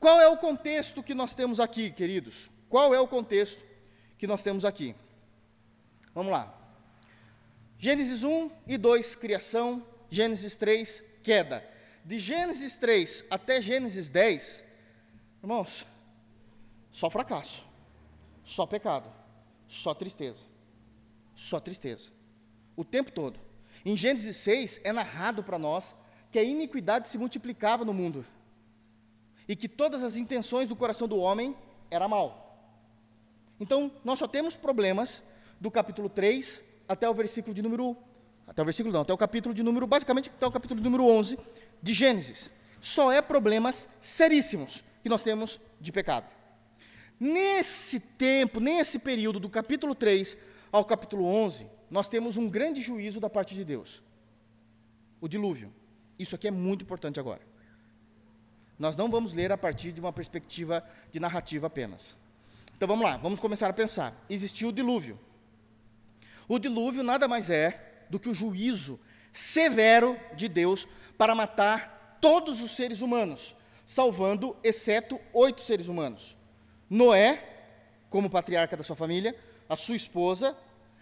qual é o contexto que nós temos aqui, queridos? Qual é o contexto que nós temos aqui? Vamos lá. Gênesis 1 e 2, criação. Gênesis 3, queda. De Gênesis 3 até Gênesis 10, irmãos, só fracasso, só pecado, só tristeza, só tristeza, o tempo todo. Em Gênesis 6 é narrado para nós que a iniquidade se multiplicava no mundo e que todas as intenções do coração do homem era mal. Então, nós só temos problemas do capítulo 3 até o versículo de número até o versículo não, até o capítulo de número, basicamente até o capítulo de número 11 de Gênesis. Só é problemas seríssimos que nós temos de pecado. Nesse tempo, nesse período do capítulo 3 ao capítulo 11, nós temos um grande juízo da parte de Deus. O dilúvio. Isso aqui é muito importante agora. Nós não vamos ler a partir de uma perspectiva de narrativa apenas. Então vamos lá, vamos começar a pensar. Existiu o dilúvio. O dilúvio nada mais é do que o juízo severo de Deus para matar todos os seres humanos, salvando exceto oito seres humanos: Noé, como patriarca da sua família, a sua esposa,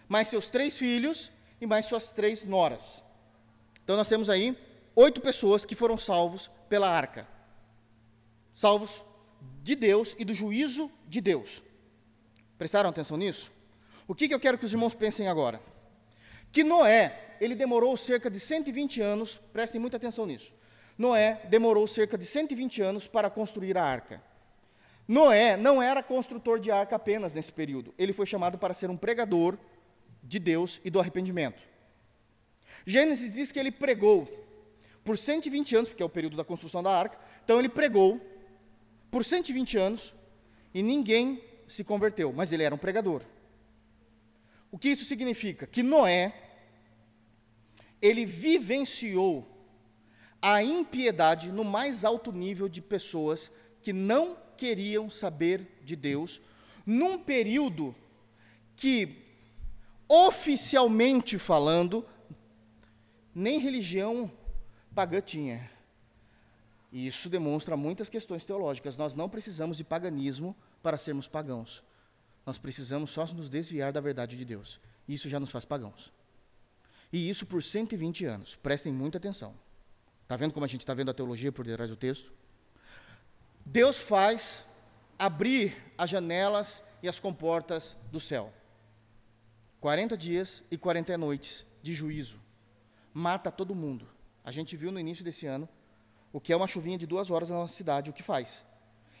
mais seus três filhos e mais suas três noras. Então nós temos aí oito pessoas que foram salvos pela arca, salvos de Deus e do juízo de Deus. Prestaram atenção nisso? O que, que eu quero que os irmãos pensem agora? Que Noé, ele demorou cerca de 120 anos, prestem muita atenção nisso. Noé demorou cerca de 120 anos para construir a arca. Noé não era construtor de arca apenas nesse período, ele foi chamado para ser um pregador de Deus e do arrependimento. Gênesis diz que ele pregou por 120 anos, porque é o período da construção da arca, então ele pregou por 120 anos e ninguém se converteu, mas ele era um pregador. O que isso significa? Que Noé, ele vivenciou a impiedade no mais alto nível de pessoas que não queriam saber de Deus, num período que, oficialmente falando, nem religião pagã tinha. E isso demonstra muitas questões teológicas. Nós não precisamos de paganismo para sermos pagãos. Nós precisamos só nos desviar da verdade de Deus. Isso já nos faz pagãos. E isso por 120 anos. Prestem muita atenção. Está vendo como a gente está vendo a teologia por detrás do texto? Deus faz abrir as janelas e as comportas do céu. 40 dias e 40 noites de juízo. Mata todo mundo. A gente viu no início desse ano o que é uma chuvinha de duas horas na nossa cidade, o que faz.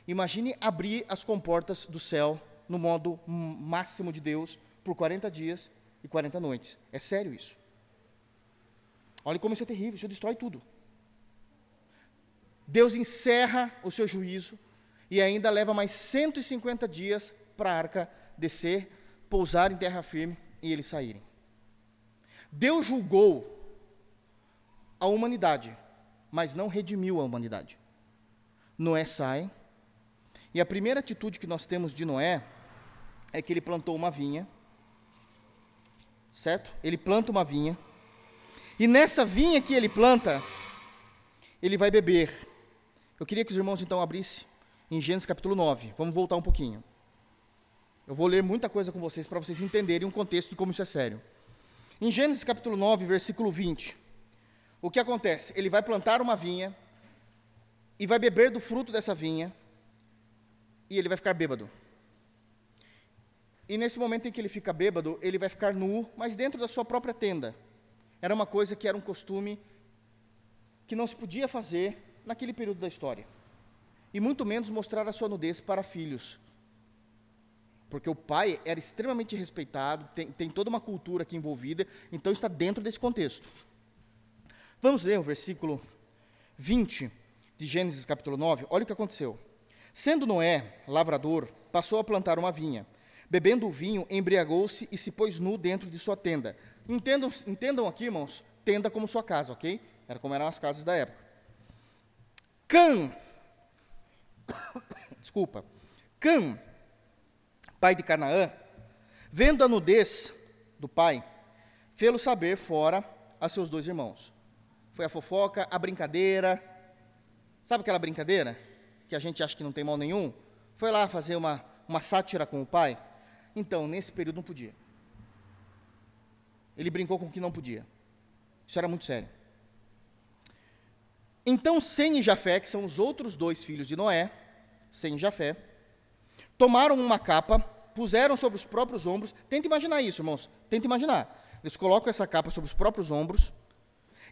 Imagine abrir as comportas do céu no modo máximo de Deus por 40 dias e 40 noites. É sério isso. Olha como isso é terrível, isso destrói tudo. Deus encerra o seu juízo e ainda leva mais 150 dias para a arca descer, pousar em terra firme e eles saírem. Deus julgou a humanidade, mas não redimiu a humanidade. Noé sai, e a primeira atitude que nós temos de Noé é que ele plantou uma vinha, certo? Ele planta uma vinha, e nessa vinha que ele planta, ele vai beber. Eu queria que os irmãos então abrissem em Gênesis capítulo 9. Vamos voltar um pouquinho. Eu vou ler muita coisa com vocês para vocês entenderem o contexto de como isso é sério. Em Gênesis capítulo 9, versículo 20, o que acontece? Ele vai plantar uma vinha e vai beber do fruto dessa vinha e ele vai ficar bêbado. E nesse momento em que ele fica bêbado, ele vai ficar nu, mas dentro da sua própria tenda. Era uma coisa que era um costume que não se podia fazer naquele período da história. E muito menos mostrar a sua nudez para filhos. Porque o pai era extremamente respeitado, tem, tem toda uma cultura aqui envolvida, então está dentro desse contexto. Vamos ler o versículo 20 de Gênesis capítulo 9. Olha o que aconteceu. Sendo Noé lavrador, passou a plantar uma vinha Bebendo o vinho, embriagou-se e se pôs nu dentro de sua tenda. Entendam, entendam aqui, irmãos, tenda como sua casa, ok? Era como eram as casas da época. Cã, desculpa, Cã, pai de Canaã, vendo a nudez do pai, fê-lo saber fora a seus dois irmãos. Foi a fofoca, a brincadeira. Sabe aquela brincadeira? Que a gente acha que não tem mal nenhum, foi lá fazer uma, uma sátira com o pai. Então, nesse período não podia. Ele brincou com o que não podia. Isso era muito sério. Então, Sem e Jafé, que são os outros dois filhos de Noé, Sem e Jafé, tomaram uma capa, puseram sobre os próprios ombros. Tenta imaginar isso, irmãos. Tenta imaginar. Eles colocam essa capa sobre os próprios ombros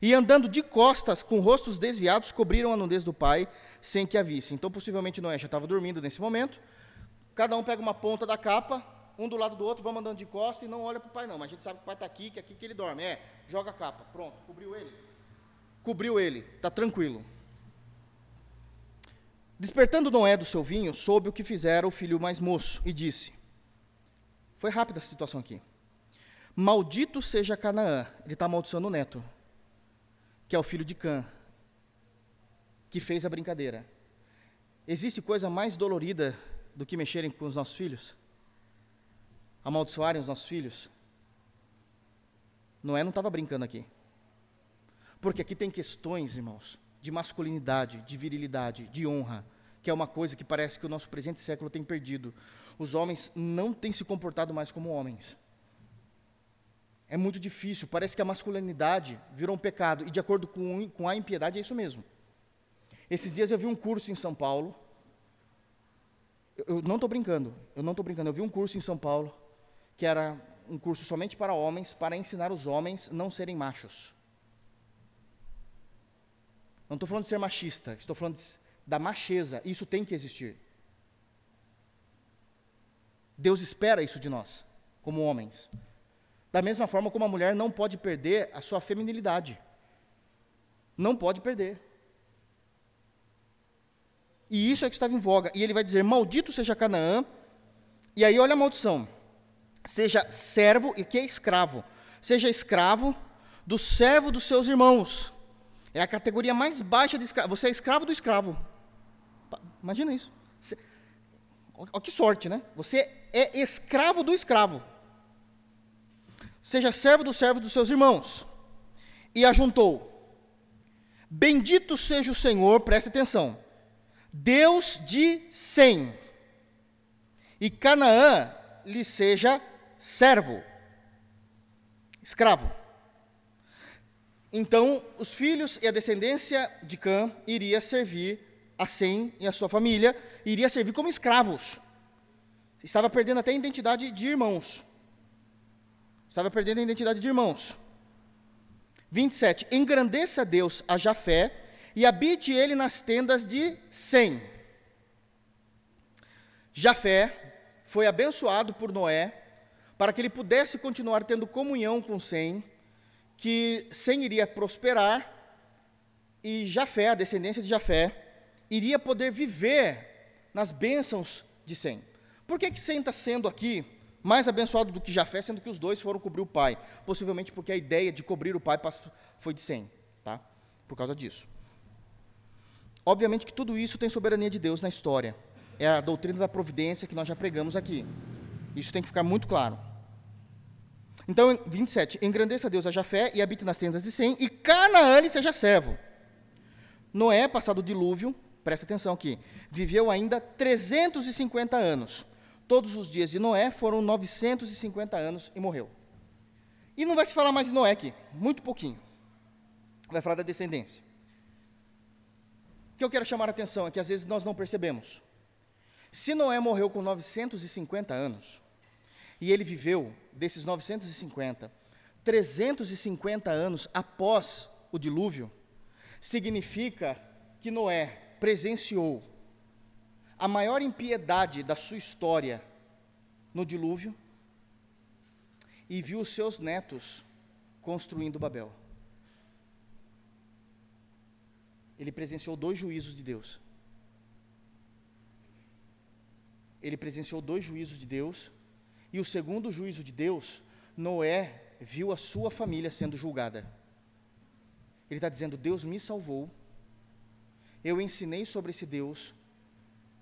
e, andando de costas, com rostos desviados, cobriram a nudez do pai, sem que a visse. Então, possivelmente, Noé já estava dormindo nesse momento. Cada um pega uma ponta da capa, um do lado do outro, vamos andando de costas e não olha para o pai, não. Mas a gente sabe que o pai está aqui, que é aqui que ele dorme. É, joga a capa. Pronto, cobriu ele. Cobriu ele, está tranquilo. Despertando Noé do seu vinho, soube o que fizera o filho mais moço e disse: Foi rápida a situação aqui. Maldito seja Canaã. Ele está amaldiçoando o neto, que é o filho de Cã, que fez a brincadeira. Existe coisa mais dolorida do que mexerem com os nossos filhos? Amaldiçoarem os nossos filhos? Noé não estava brincando aqui. Porque aqui tem questões, irmãos, de masculinidade, de virilidade, de honra, que é uma coisa que parece que o nosso presente século tem perdido. Os homens não têm se comportado mais como homens. É muito difícil, parece que a masculinidade virou um pecado, e de acordo com, com a impiedade é isso mesmo. Esses dias eu vi um curso em São Paulo, eu, eu não estou brincando, eu não estou brincando, eu vi um curso em São Paulo, que era um curso somente para homens, para ensinar os homens não serem machos. Não estou falando de ser machista, estou falando de, da macheza, isso tem que existir. Deus espera isso de nós, como homens. Da mesma forma como a mulher não pode perder a sua feminilidade. Não pode perder. E isso é que estava em voga. E ele vai dizer: Maldito seja Canaã. E aí, olha a maldição: Seja servo, e que é escravo. Seja escravo do servo dos seus irmãos. É a categoria mais baixa de escravo. Você é escravo do escravo. Imagina isso. Olha que sorte, né? Você é escravo do escravo seja servo do servo dos seus irmãos. E ajuntou: Bendito seja o Senhor, preste atenção, Deus de Sem, e Canaã lhe seja servo, escravo. Então, os filhos e a descendência de Cã iria servir a Sem e a sua família, iria servir como escravos. Estava perdendo até a identidade de irmãos. Estava perdendo a identidade de irmãos. 27. Engrandeça Deus a Jafé e habite ele nas tendas de Sem. Jafé foi abençoado por Noé para que ele pudesse continuar tendo comunhão com Sem, que Sem iria prosperar e Jafé, a descendência de Jafé, iria poder viver nas bênçãos de Sem. Por que, que Sem está sendo aqui mais abençoado do que Jafé, sendo que os dois foram cobrir o pai. Possivelmente porque a ideia de cobrir o pai foi de Sem, tá? Por causa disso. Obviamente que tudo isso tem soberania de Deus na história. É a doutrina da providência que nós já pregamos aqui. Isso tem que ficar muito claro. Então, 27. Engrandeça Deus a Jafé e habite nas tendas de Sem, e Canaã lhe seja servo. Noé, passado o dilúvio, presta atenção aqui, viveu ainda 350 anos Todos os dias de Noé foram 950 anos e morreu. E não vai se falar mais de Noé aqui, muito pouquinho. Vai falar da descendência. O que eu quero chamar a atenção é que às vezes nós não percebemos. Se Noé morreu com 950 anos, e ele viveu desses 950, 350 anos após o dilúvio, significa que Noé presenciou a maior impiedade da sua história no dilúvio e viu os seus netos construindo Babel. Ele presenciou dois juízos de Deus. Ele presenciou dois juízos de Deus, e o segundo juízo de Deus, Noé viu a sua família sendo julgada. Ele está dizendo: Deus me salvou, eu ensinei sobre esse Deus,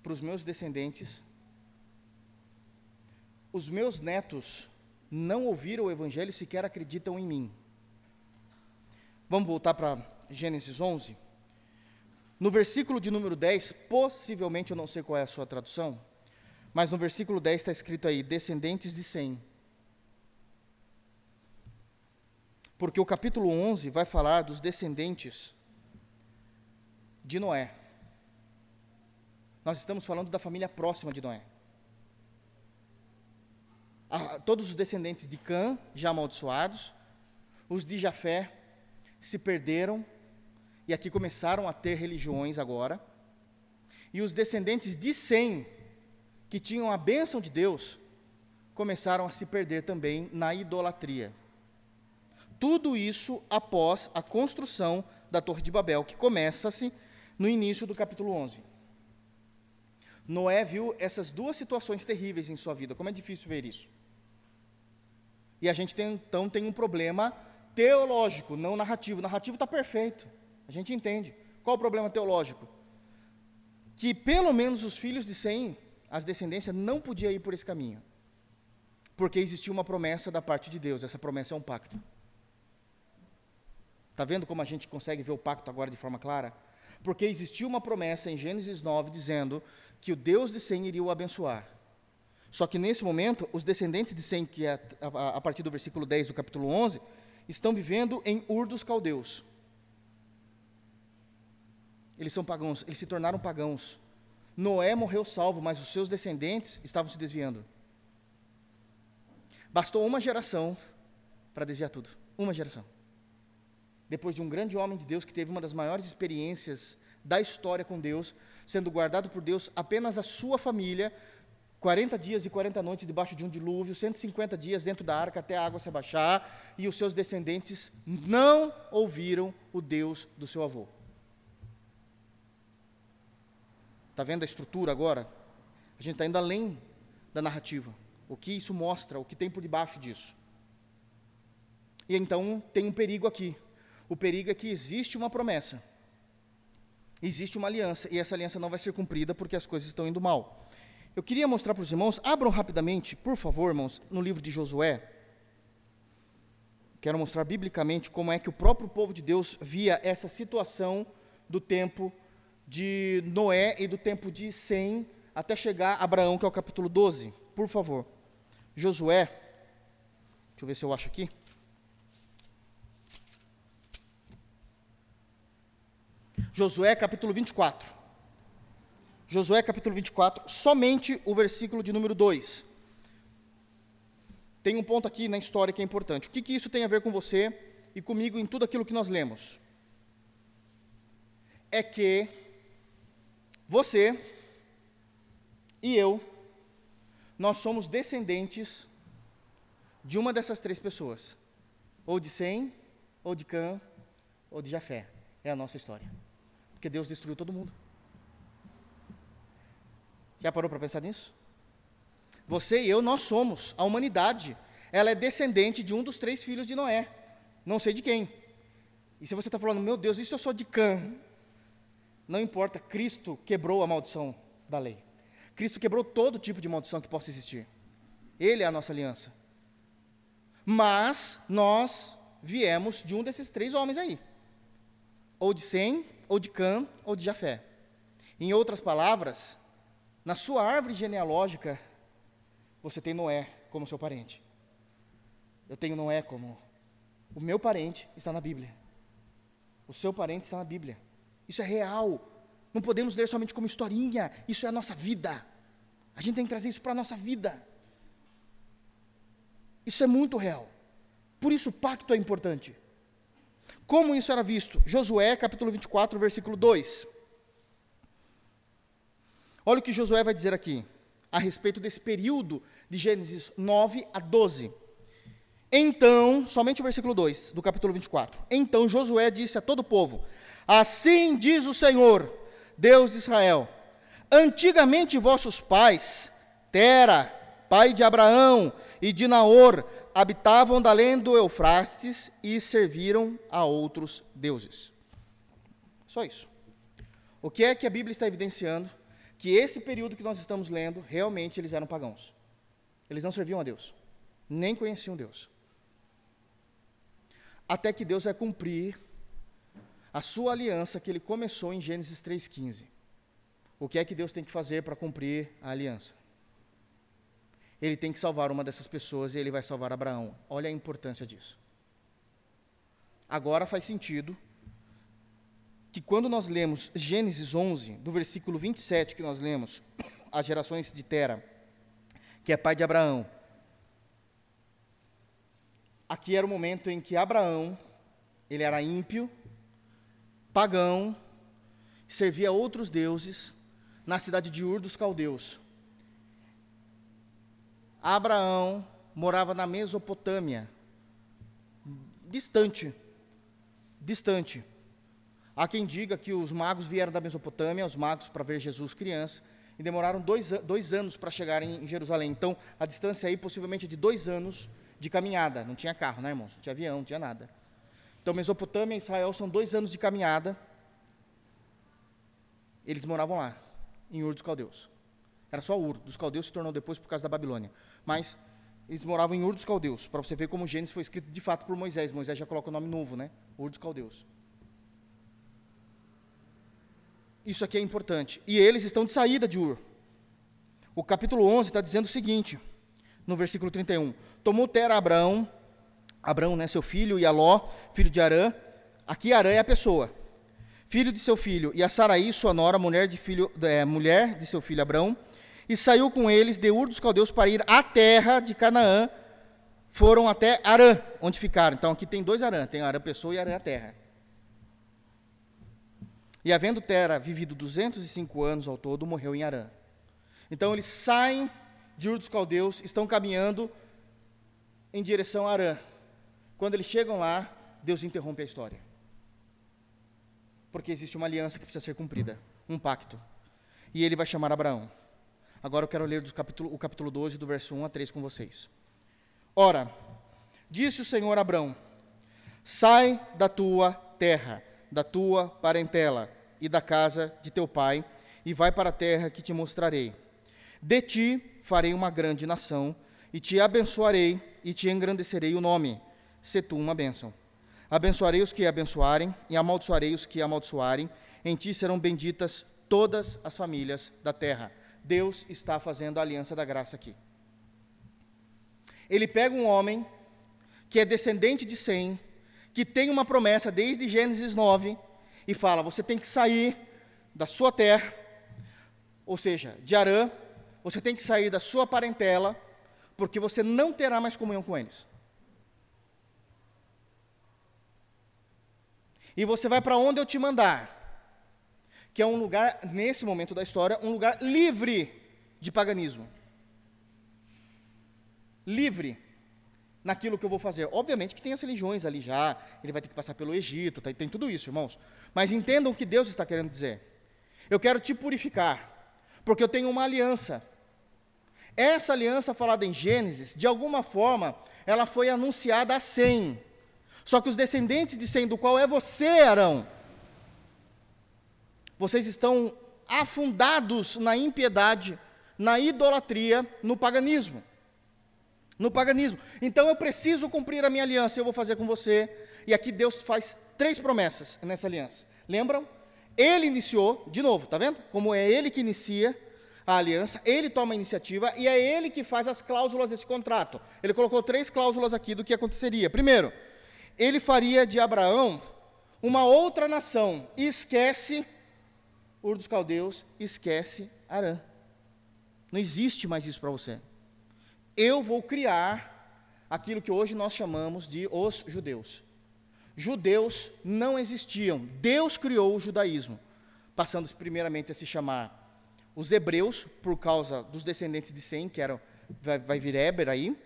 para os meus descendentes. Os meus netos não ouviram o Evangelho, sequer acreditam em mim. Vamos voltar para Gênesis 11? No versículo de número 10, possivelmente eu não sei qual é a sua tradução, mas no versículo 10 está escrito aí: descendentes de Sem. Porque o capítulo 11 vai falar dos descendentes de Noé. Nós estamos falando da família próxima de Noé. Ah, todos os descendentes de Cã, já amaldiçoados, os de Jafé se perderam e aqui começaram a ter religiões agora. E os descendentes de Sem, que tinham a bênção de Deus, começaram a se perder também na idolatria. Tudo isso após a construção da Torre de Babel, que começa-se no início do capítulo 11. Noé viu essas duas situações terríveis em sua vida. Como é difícil ver isso. E a gente tem, então tem um problema teológico, não narrativo. O narrativo está perfeito. A gente entende. Qual o problema teológico? Que pelo menos os filhos de Sem, as descendências, não podiam ir por esse caminho. Porque existia uma promessa da parte de Deus. Essa promessa é um pacto. Está vendo como a gente consegue ver o pacto agora de forma clara? Porque existia uma promessa em Gênesis 9 dizendo que o Deus de Sem iria o abençoar. Só que nesse momento, os descendentes de Sem, que é a, a partir do versículo 10 do capítulo 11, estão vivendo em Ur dos Caldeus. Eles são pagãos, eles se tornaram pagãos. Noé morreu salvo, mas os seus descendentes estavam se desviando. Bastou uma geração para desviar tudo. Uma geração depois de um grande homem de Deus que teve uma das maiores experiências da história com Deus, sendo guardado por Deus apenas a sua família, 40 dias e 40 noites debaixo de um dilúvio, 150 dias dentro da arca até a água se abaixar, e os seus descendentes não ouviram o Deus do seu avô. Está vendo a estrutura agora? A gente está indo além da narrativa. O que isso mostra, o que tem por debaixo disso. E então tem um perigo aqui. O perigo é que existe uma promessa, existe uma aliança, e essa aliança não vai ser cumprida porque as coisas estão indo mal. Eu queria mostrar para os irmãos, abram rapidamente, por favor, irmãos, no livro de Josué. Quero mostrar biblicamente como é que o próprio povo de Deus via essa situação do tempo de Noé e do tempo de Sem até chegar a Abraão, que é o capítulo 12. Por favor. Josué, deixa eu ver se eu acho aqui. Josué capítulo 24. Josué capítulo 24, somente o versículo de número 2. Tem um ponto aqui na história que é importante. O que, que isso tem a ver com você e comigo em tudo aquilo que nós lemos? É que você e eu, nós somos descendentes de uma dessas três pessoas. Ou de Sem, ou de Cã, ou de Jafé. É a nossa história. Porque Deus destruiu todo mundo. Já parou para pensar nisso? Você e eu, nós somos, a humanidade, ela é descendente de um dos três filhos de Noé. Não sei de quem. E se você está falando, meu Deus, isso eu sou de Cã. Não importa, Cristo quebrou a maldição da lei. Cristo quebrou todo tipo de maldição que possa existir. Ele é a nossa aliança. Mas nós viemos de um desses três homens aí. Ou de Sem, ou de Cã, ou de Jafé. Em outras palavras, na sua árvore genealógica, você tem Noé como seu parente. Eu tenho Noé como. O meu parente está na Bíblia. O seu parente está na Bíblia. Isso é real. Não podemos ler somente como historinha. Isso é a nossa vida. A gente tem que trazer isso para a nossa vida. Isso é muito real. Por isso o pacto é importante. Como isso era visto? Josué, capítulo 24, versículo 2. Olha o que Josué vai dizer aqui, a respeito desse período de Gênesis 9 a 12. Então, somente o versículo 2 do capítulo 24. Então Josué disse a todo o povo: Assim diz o Senhor, Deus de Israel: Antigamente vossos pais, Tera, pai de Abraão e de Naor, habitavam além do Eufrates e serviram a outros deuses. Só isso. O que é que a Bíblia está evidenciando? Que esse período que nós estamos lendo, realmente eles eram pagãos. Eles não serviam a Deus, nem conheciam Deus. Até que Deus vai cumprir a sua aliança que ele começou em Gênesis 3,15. O que é que Deus tem que fazer para cumprir a aliança? Ele tem que salvar uma dessas pessoas e ele vai salvar Abraão. Olha a importância disso. Agora faz sentido que quando nós lemos Gênesis 11, do versículo 27 que nós lemos, as gerações de Tera, que é pai de Abraão, aqui era o momento em que Abraão, ele era ímpio, pagão, servia a outros deuses na cidade de Ur dos Caldeus. Abraão morava na Mesopotâmia, distante, distante. Há quem diga que os magos vieram da Mesopotâmia, os magos para ver Jesus criança, e demoraram dois, dois anos para chegarem em Jerusalém. Então, a distância aí possivelmente é de dois anos de caminhada. Não tinha carro, né, irmãos? Não tinha avião, não tinha nada. Então, Mesopotâmia e Israel são dois anos de caminhada. Eles moravam lá, em Ur dos Caldeus. Era só Ur, dos Caldeus se tornou depois por causa da Babilônia. Mas eles moravam em Ur dos Caldeus, para você ver como Gênesis foi escrito de fato por Moisés. Moisés já coloca o nome novo, né? Ur dos Caldeus. Isso aqui é importante. E eles estão de saída de Ur. O capítulo 11 está dizendo o seguinte, no versículo 31. Tomou Tera Abraão, Abraão, né, seu filho, e Aló, filho de Arã. Aqui Arã é a pessoa. Filho de seu filho, e a Saraí, sua nora, mulher de, filho, é, mulher de seu filho Abraão, e saiu com eles de Ur dos Caldeus para ir à terra de Canaã. Foram até Arã, onde ficaram. Então aqui tem dois Arã, tem Arã pessoa e Arã terra. E havendo Tera vivido 205 anos ao todo, morreu em Arã. Então eles saem de Ur dos Caldeus, estão caminhando em direção a Arã. Quando eles chegam lá, Deus interrompe a história. Porque existe uma aliança que precisa ser cumprida, um pacto. E ele vai chamar Abraão. Agora eu quero ler capítulo, o capítulo 12, do verso 1 a 3 com vocês. Ora, disse o Senhor a Abraão: Sai da tua terra da tua parentela e da casa de teu pai, e vai para a terra que te mostrarei. De ti farei uma grande nação, e te abençoarei, e te engrandecerei o nome, se tu uma bênção. Abençoarei os que abençoarem, e amaldiçoarei os que amaldiçoarem, em ti serão benditas todas as famílias da terra. Deus está fazendo a aliança da graça aqui. Ele pega um homem que é descendente de Sem, que tem uma promessa desde Gênesis 9 e fala: você tem que sair da sua terra, ou seja, de Arã, você tem que sair da sua parentela, porque você não terá mais comunhão com eles. E você vai para onde eu te mandar, que é um lugar, nesse momento da história, um lugar livre de paganismo. Livre naquilo que eu vou fazer. Obviamente que tem as religiões ali já, ele vai ter que passar pelo Egito, tá, tem tudo isso, irmãos. Mas entendam o que Deus está querendo dizer. Eu quero te purificar, porque eu tenho uma aliança. Essa aliança falada em Gênesis, de alguma forma, ela foi anunciada a Sem. Só que os descendentes de Sem, do qual é você, Arão, vocês estão afundados na impiedade, na idolatria, no paganismo no paganismo. Então eu preciso cumprir a minha aliança, eu vou fazer com você. E aqui Deus faz três promessas nessa aliança. Lembram? Ele iniciou, de novo, tá vendo? Como é ele que inicia a aliança, ele toma a iniciativa e é ele que faz as cláusulas desse contrato. Ele colocou três cláusulas aqui do que aconteceria. Primeiro, ele faria de Abraão uma outra nação. esquece Ur dos Caldeus, esquece Arã. Não existe mais isso para você eu vou criar aquilo que hoje nós chamamos de os judeus. Judeus não existiam, Deus criou o judaísmo, passando primeiramente a se chamar os hebreus, por causa dos descendentes de Sem, que eram, vai, vai vir Eber aí.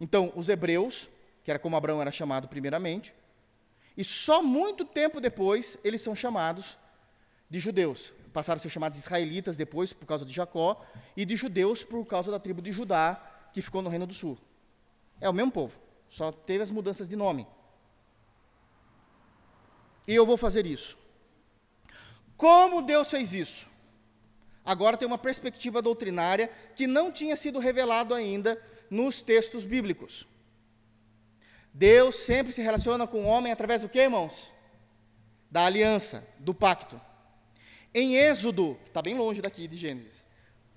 Então, os hebreus, que era como Abraão era chamado primeiramente, e só muito tempo depois eles são chamados de judeus. Passaram a ser chamados israelitas depois, por causa de Jacó, e de judeus por causa da tribo de Judá, que ficou no Reino do Sul. É o mesmo povo, só teve as mudanças de nome. E eu vou fazer isso. Como Deus fez isso? Agora tem uma perspectiva doutrinária que não tinha sido revelado ainda nos textos bíblicos. Deus sempre se relaciona com o homem através do que, irmãos? da aliança, do pacto. Em Êxodo, está bem longe daqui de Gênesis,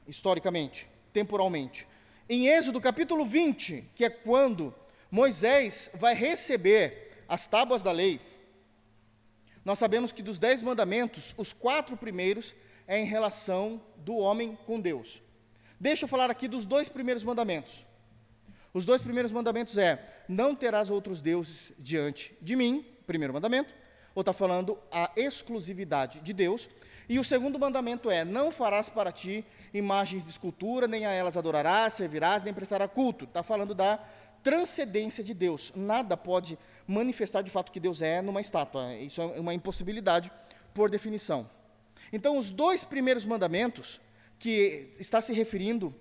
historicamente, temporalmente. Em Êxodo capítulo 20, que é quando Moisés vai receber as tábuas da lei, nós sabemos que dos dez mandamentos, os quatro primeiros é em relação do homem com Deus. Deixa eu falar aqui dos dois primeiros mandamentos. Os dois primeiros mandamentos é: não terás outros deuses diante de mim, primeiro mandamento, ou está falando a exclusividade de Deus. E o segundo mandamento é: não farás para ti imagens de escultura, nem a elas adorarás, servirás, nem prestará culto. Está falando da transcendência de Deus. Nada pode manifestar de fato que Deus é numa estátua. Isso é uma impossibilidade por definição. Então, os dois primeiros mandamentos, que está se referindo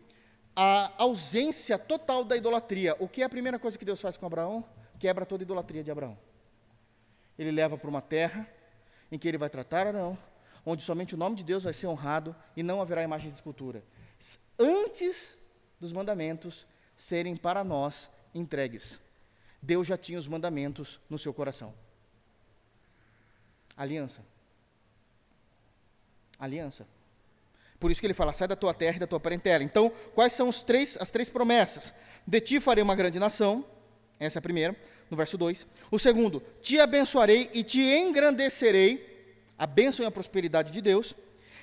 à ausência total da idolatria. O que é a primeira coisa que Deus faz com Abraão? Quebra toda a idolatria de Abraão. Ele leva para uma terra em que ele vai tratar Arão, onde somente o nome de Deus vai ser honrado e não haverá imagens de escultura. Antes dos mandamentos serem para nós entregues. Deus já tinha os mandamentos no seu coração. Aliança. Aliança. Por isso que ele fala: sai da tua terra e da tua parentela. Então, quais são três, as três promessas? De ti farei uma grande nação. Essa é a primeira, no verso 2. O segundo, te abençoarei e te engrandecerei. A bênção e a prosperidade de Deus.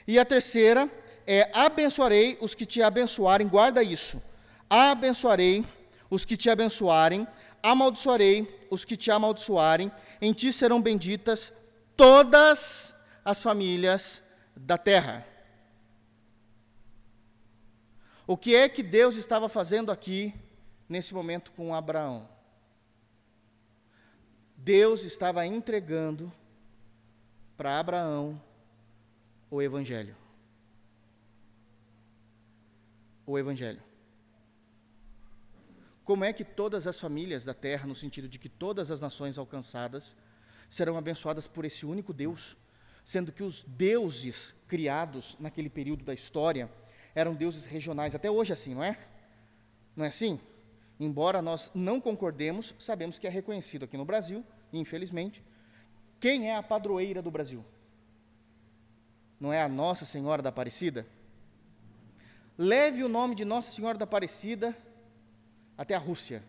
E a terceira é: abençoarei os que te abençoarem. Guarda isso. Abençoarei os que te abençoarem, amaldiçoarei os que te amaldiçoarem, em ti serão benditas todas as famílias da terra. O que é que Deus estava fazendo aqui, nesse momento, com Abraão? Deus estava entregando para Abraão o Evangelho. O Evangelho. Como é que todas as famílias da terra, no sentido de que todas as nações alcançadas, serão abençoadas por esse único Deus, sendo que os deuses criados naquele período da história eram deuses regionais, até hoje é assim, não é? Não é assim? Embora nós não concordemos, sabemos que é reconhecido aqui no Brasil, infelizmente, quem é a padroeira do Brasil? Não é a Nossa Senhora da Aparecida? Leve o nome de Nossa Senhora da Aparecida até a Rússia.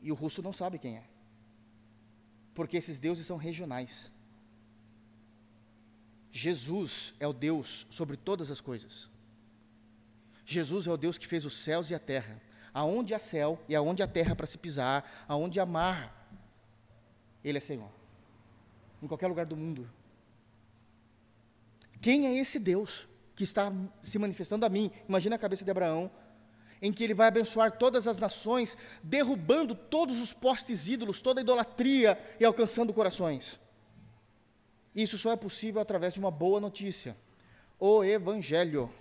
E o russo não sabe quem é. Porque esses deuses são regionais. Jesus é o Deus sobre todas as coisas. Jesus é o Deus que fez os céus e a terra. Aonde há céu e aonde há terra para se pisar, aonde há mar, Ele é Senhor. Em qualquer lugar do mundo. Quem é esse Deus que está se manifestando a mim? Imagina a cabeça de Abraão em que ele vai abençoar todas as nações, derrubando todos os postes ídolos, toda a idolatria e alcançando corações. Isso só é possível através de uma boa notícia, o Evangelho.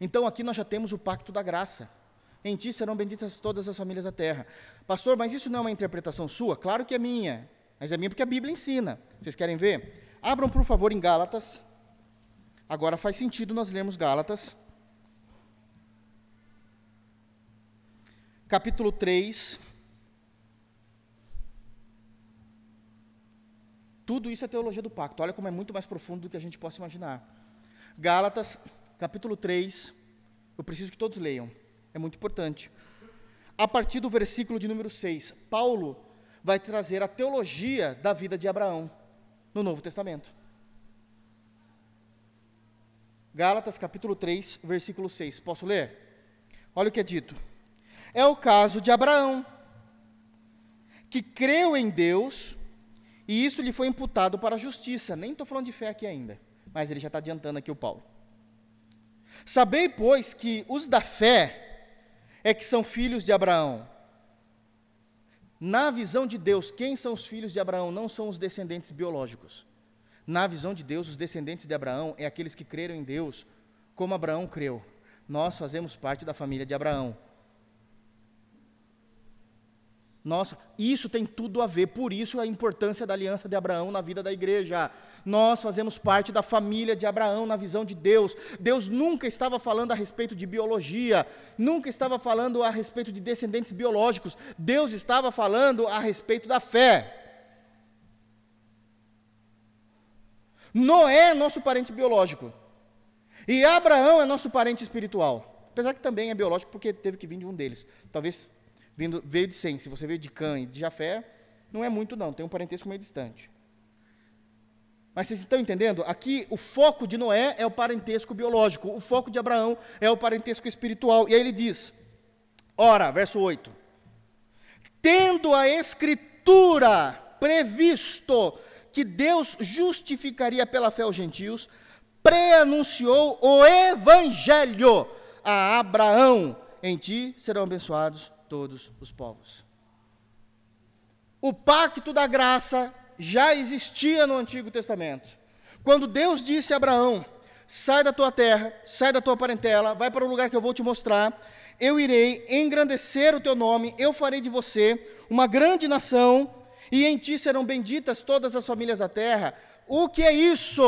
Então aqui nós já temos o pacto da graça. Em ti serão benditas todas as famílias da terra. Pastor, mas isso não é uma interpretação sua? Claro que é minha, mas é minha porque a Bíblia ensina. Vocês querem ver? Abram, por favor, em Gálatas. Agora faz sentido nós lermos Gálatas. capítulo 3. Tudo isso é teologia do pacto. Olha como é muito mais profundo do que a gente possa imaginar. Gálatas, capítulo 3. Eu preciso que todos leiam. É muito importante. A partir do versículo de número 6, Paulo vai trazer a teologia da vida de Abraão no Novo Testamento. Gálatas capítulo 3, versículo 6. Posso ler? Olha o que é dito é o caso de Abraão, que creu em Deus e isso lhe foi imputado para a justiça. Nem estou falando de fé aqui ainda, mas ele já está adiantando aqui o Paulo. Sabei, pois, que os da fé é que são filhos de Abraão. Na visão de Deus, quem são os filhos de Abraão? Não são os descendentes biológicos. Na visão de Deus, os descendentes de Abraão é aqueles que creram em Deus, como Abraão creu. Nós fazemos parte da família de Abraão. Nossa, isso tem tudo a ver, por isso a importância da aliança de Abraão na vida da igreja. Nós fazemos parte da família de Abraão na visão de Deus. Deus nunca estava falando a respeito de biologia, nunca estava falando a respeito de descendentes biológicos. Deus estava falando a respeito da fé. Noé é nosso parente biológico. E Abraão é nosso parente espiritual. Apesar que também é biológico, porque teve que vir de um deles. Talvez vindo, veio de Sem. Se você veio de Cã e de Jafé, não é muito não, tem um parentesco meio distante. Mas vocês estão entendendo? Aqui o foco de Noé é o parentesco biológico, o foco de Abraão é o parentesco espiritual. E aí ele diz: Ora, verso 8: Tendo a Escritura previsto que Deus justificaria pela fé os gentios, preanunciou o Evangelho a Abraão: Em ti serão abençoados todos os povos. O pacto da graça já existia no Antigo Testamento. Quando Deus disse a Abraão: Sai da tua terra, sai da tua parentela, vai para o lugar que eu vou te mostrar. Eu irei engrandecer o teu nome, eu farei de você uma grande nação, e em ti serão benditas todas as famílias da terra. O que é isso?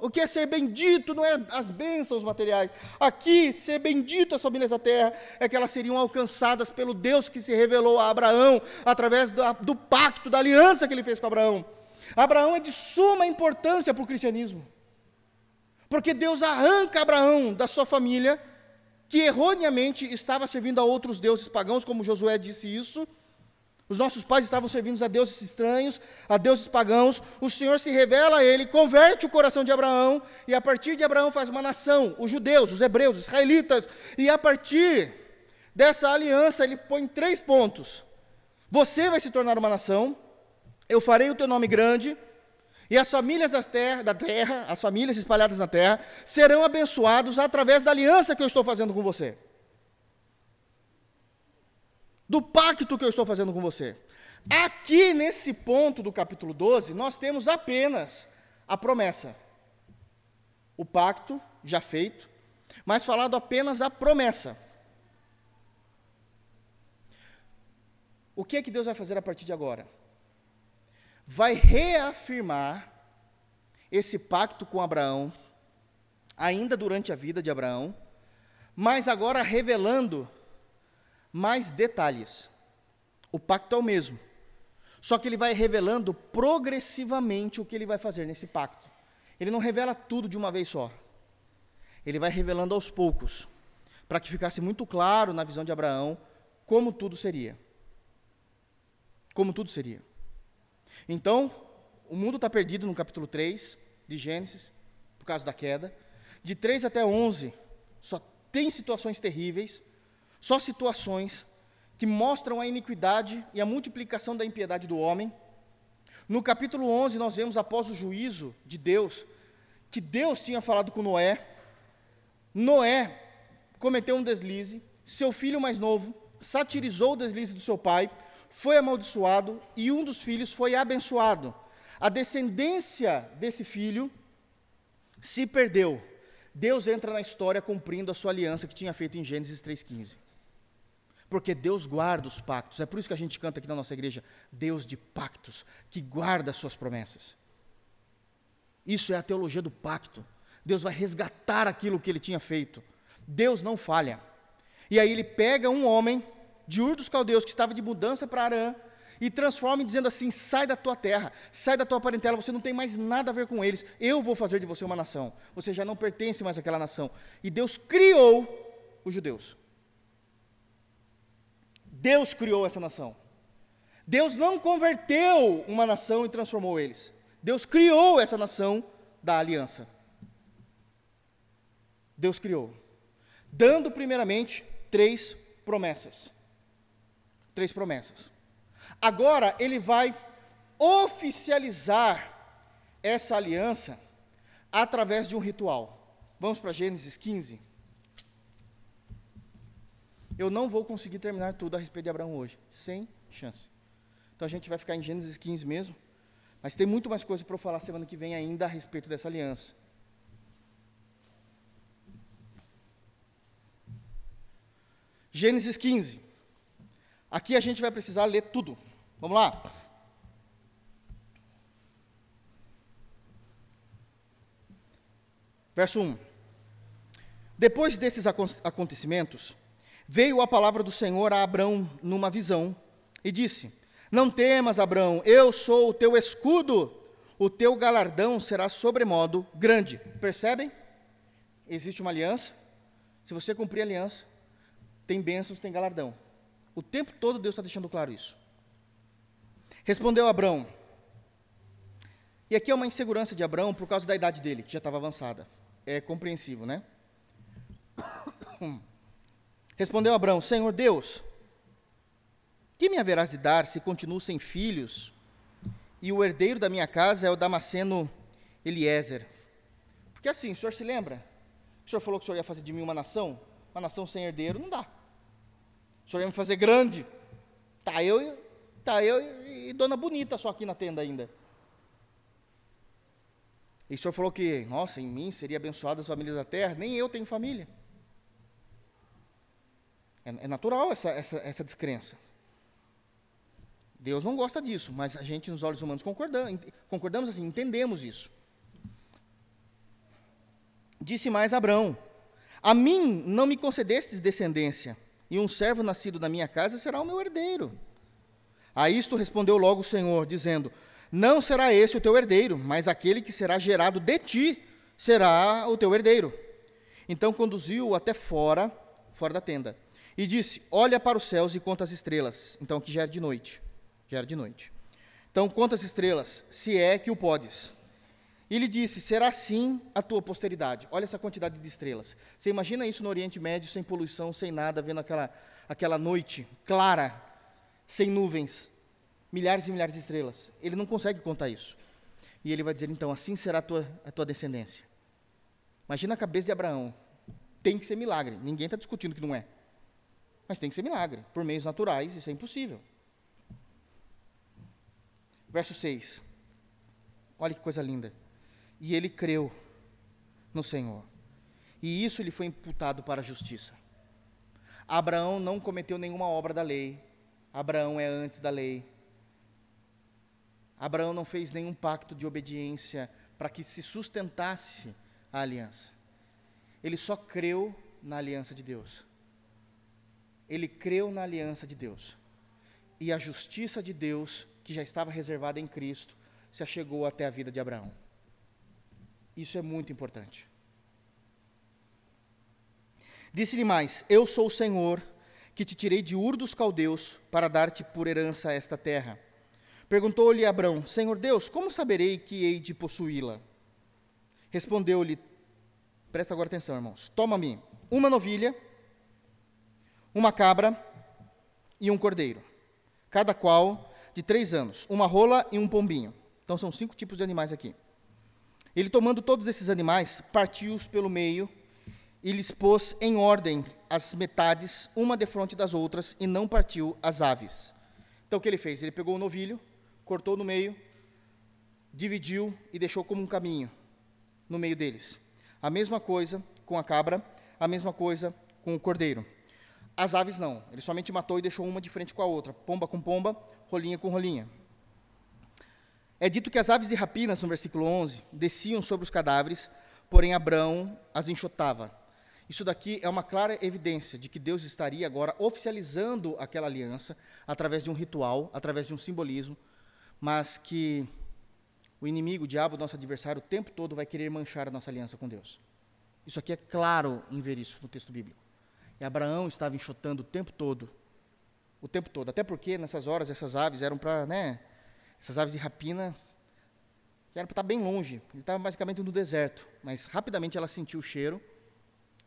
O que é ser bendito? Não é as bênçãos materiais. Aqui, ser bendito as famílias da terra é que elas seriam alcançadas pelo Deus que se revelou a Abraão através do, do pacto, da aliança que ele fez com Abraão. Abraão é de suma importância para o cristianismo. Porque Deus arranca Abraão da sua família, que erroneamente estava servindo a outros deuses pagãos, como Josué disse isso, os nossos pais estavam servindo a deuses estranhos, a deuses pagãos. O Senhor se revela a ele, converte o coração de Abraão, e a partir de Abraão faz uma nação, os judeus, os hebreus, os israelitas. E a partir dessa aliança, ele põe três pontos: Você vai se tornar uma nação, eu farei o teu nome grande, e as famílias terra, da terra, as famílias espalhadas na terra, serão abençoados através da aliança que eu estou fazendo com você do pacto que eu estou fazendo com você. Aqui nesse ponto do capítulo 12, nós temos apenas a promessa. O pacto já feito, mas falado apenas a promessa. O que é que Deus vai fazer a partir de agora? Vai reafirmar esse pacto com Abraão, ainda durante a vida de Abraão, mas agora revelando mais detalhes. O pacto é o mesmo. Só que ele vai revelando progressivamente o que ele vai fazer nesse pacto. Ele não revela tudo de uma vez só. Ele vai revelando aos poucos, para que ficasse muito claro na visão de Abraão como tudo seria. Como tudo seria. Então, o mundo está perdido no capítulo 3 de Gênesis, por causa da queda. De 3 até 11, só tem situações terríveis só situações que mostram a iniquidade e a multiplicação da impiedade do homem. No capítulo 11, nós vemos, após o juízo de Deus, que Deus tinha falado com Noé. Noé cometeu um deslize, seu filho mais novo satirizou o deslize do seu pai, foi amaldiçoado e um dos filhos foi abençoado. A descendência desse filho se perdeu. Deus entra na história cumprindo a sua aliança que tinha feito em Gênesis 3,15. Porque Deus guarda os pactos. É por isso que a gente canta aqui na nossa igreja: Deus de pactos, que guarda as suas promessas. Isso é a teologia do pacto. Deus vai resgatar aquilo que ele tinha feito. Deus não falha. E aí ele pega um homem de Ur dos Caldeus que estava de mudança para Arã e transforma dizendo assim: sai da tua terra, sai da tua parentela, você não tem mais nada a ver com eles. Eu vou fazer de você uma nação. Você já não pertence mais àquela nação. E Deus criou os judeus. Deus criou essa nação. Deus não converteu uma nação e transformou eles. Deus criou essa nação da aliança. Deus criou. Dando primeiramente três promessas. Três promessas. Agora ele vai oficializar essa aliança através de um ritual. Vamos para Gênesis 15. Eu não vou conseguir terminar tudo a respeito de Abraão hoje, sem chance. Então a gente vai ficar em Gênesis 15 mesmo, mas tem muito mais coisa para eu falar semana que vem ainda a respeito dessa aliança. Gênesis 15. Aqui a gente vai precisar ler tudo. Vamos lá? Verso 1. Depois desses acontecimentos, Veio a palavra do Senhor a Abrão numa visão e disse: Não temas, Abrão, eu sou o teu escudo, o teu galardão será sobremodo grande. Percebem? Existe uma aliança. Se você cumprir a aliança, tem bênçãos, tem galardão. O tempo todo Deus está deixando claro isso. Respondeu Abraão. E aqui é uma insegurança de Abraão por causa da idade dele, que já estava avançada. É compreensível, né? Respondeu Abraão: Senhor Deus, que me haverás de dar se continuo sem filhos? E o herdeiro da minha casa é o Damasceno Eliezer. Porque assim, o senhor se lembra? O senhor falou que o senhor ia fazer de mim uma nação? Uma nação sem herdeiro não dá. O senhor ia me fazer grande. Tá eu, tá eu e, dona bonita só aqui na tenda ainda. E o senhor falou que, nossa, em mim seria abençoada as famílias da terra. Nem eu tenho família. É, é natural essa, essa, essa descrença. Deus não gosta disso, mas a gente, nos olhos humanos, concordamos, concordamos assim, entendemos isso. Disse mais Abraão: A mim não me concedestes descendência, e um servo nascido da minha casa será o meu herdeiro. A isto respondeu logo o Senhor, dizendo: Não será esse o teu herdeiro, mas aquele que será gerado de ti será o teu herdeiro. Então conduziu-o até fora, fora da tenda, e disse: Olha para os céus e conta as estrelas. Então aqui já era de noite. Já era de noite. Então conta as estrelas, se é que o podes. E ele disse: Será assim a tua posteridade. Olha essa quantidade de estrelas. Você imagina isso no Oriente Médio, sem poluição, sem nada, vendo aquela, aquela noite clara, sem nuvens, milhares e milhares de estrelas. Ele não consegue contar isso. E ele vai dizer: Então, assim será a tua, a tua descendência. Imagina a cabeça de Abraão. Tem que ser milagre. Ninguém está discutindo que não é. Mas tem que ser milagre. Por meios naturais, isso é impossível. Verso 6. Olha que coisa linda. E ele creu no Senhor. E isso lhe foi imputado para a justiça. Abraão não cometeu nenhuma obra da lei. Abraão é antes da lei. Abraão não fez nenhum pacto de obediência para que se sustentasse a aliança. Ele só creu na aliança de Deus. Ele creu na aliança de Deus. E a justiça de Deus, que já estava reservada em Cristo, se achegou até a vida de Abraão. Isso é muito importante. Disse-lhe mais: Eu sou o Senhor que te tirei de Ur dos caldeus para dar-te por herança esta terra. Perguntou-lhe Abraão: Senhor Deus, como saberei que hei de possuí-la? Respondeu-lhe: Presta agora atenção, irmãos. Toma-me uma novilha, uma cabra e um cordeiro, cada qual de três anos, uma rola e um pombinho. Então são cinco tipos de animais aqui. Ele, tomando todos esses animais, partiu-os pelo meio e lhes pôs em ordem as metades, uma defronte das outras, e não partiu as aves. Então, o que ele fez? Ele pegou o novilho, cortou no meio, dividiu e deixou como um caminho no meio deles. A mesma coisa com a cabra, a mesma coisa com o cordeiro. As aves não, ele somente matou e deixou uma de frente com a outra, pomba com pomba, rolinha com rolinha. É dito que as aves de rapinas, no versículo 11, desciam sobre os cadáveres, porém Abraão as enxotava. Isso daqui é uma clara evidência de que Deus estaria agora oficializando aquela aliança através de um ritual, através de um simbolismo, mas que o inimigo, o diabo, nosso adversário, o tempo todo vai querer manchar a nossa aliança com Deus. Isso aqui é claro em ver isso no texto bíblico. E Abraão estava enxotando o tempo todo, o tempo todo, até porque nessas horas essas aves eram para, né, essas aves de rapina, era para estar bem longe. Ele estava basicamente no deserto, mas rapidamente ela sentiu o cheiro.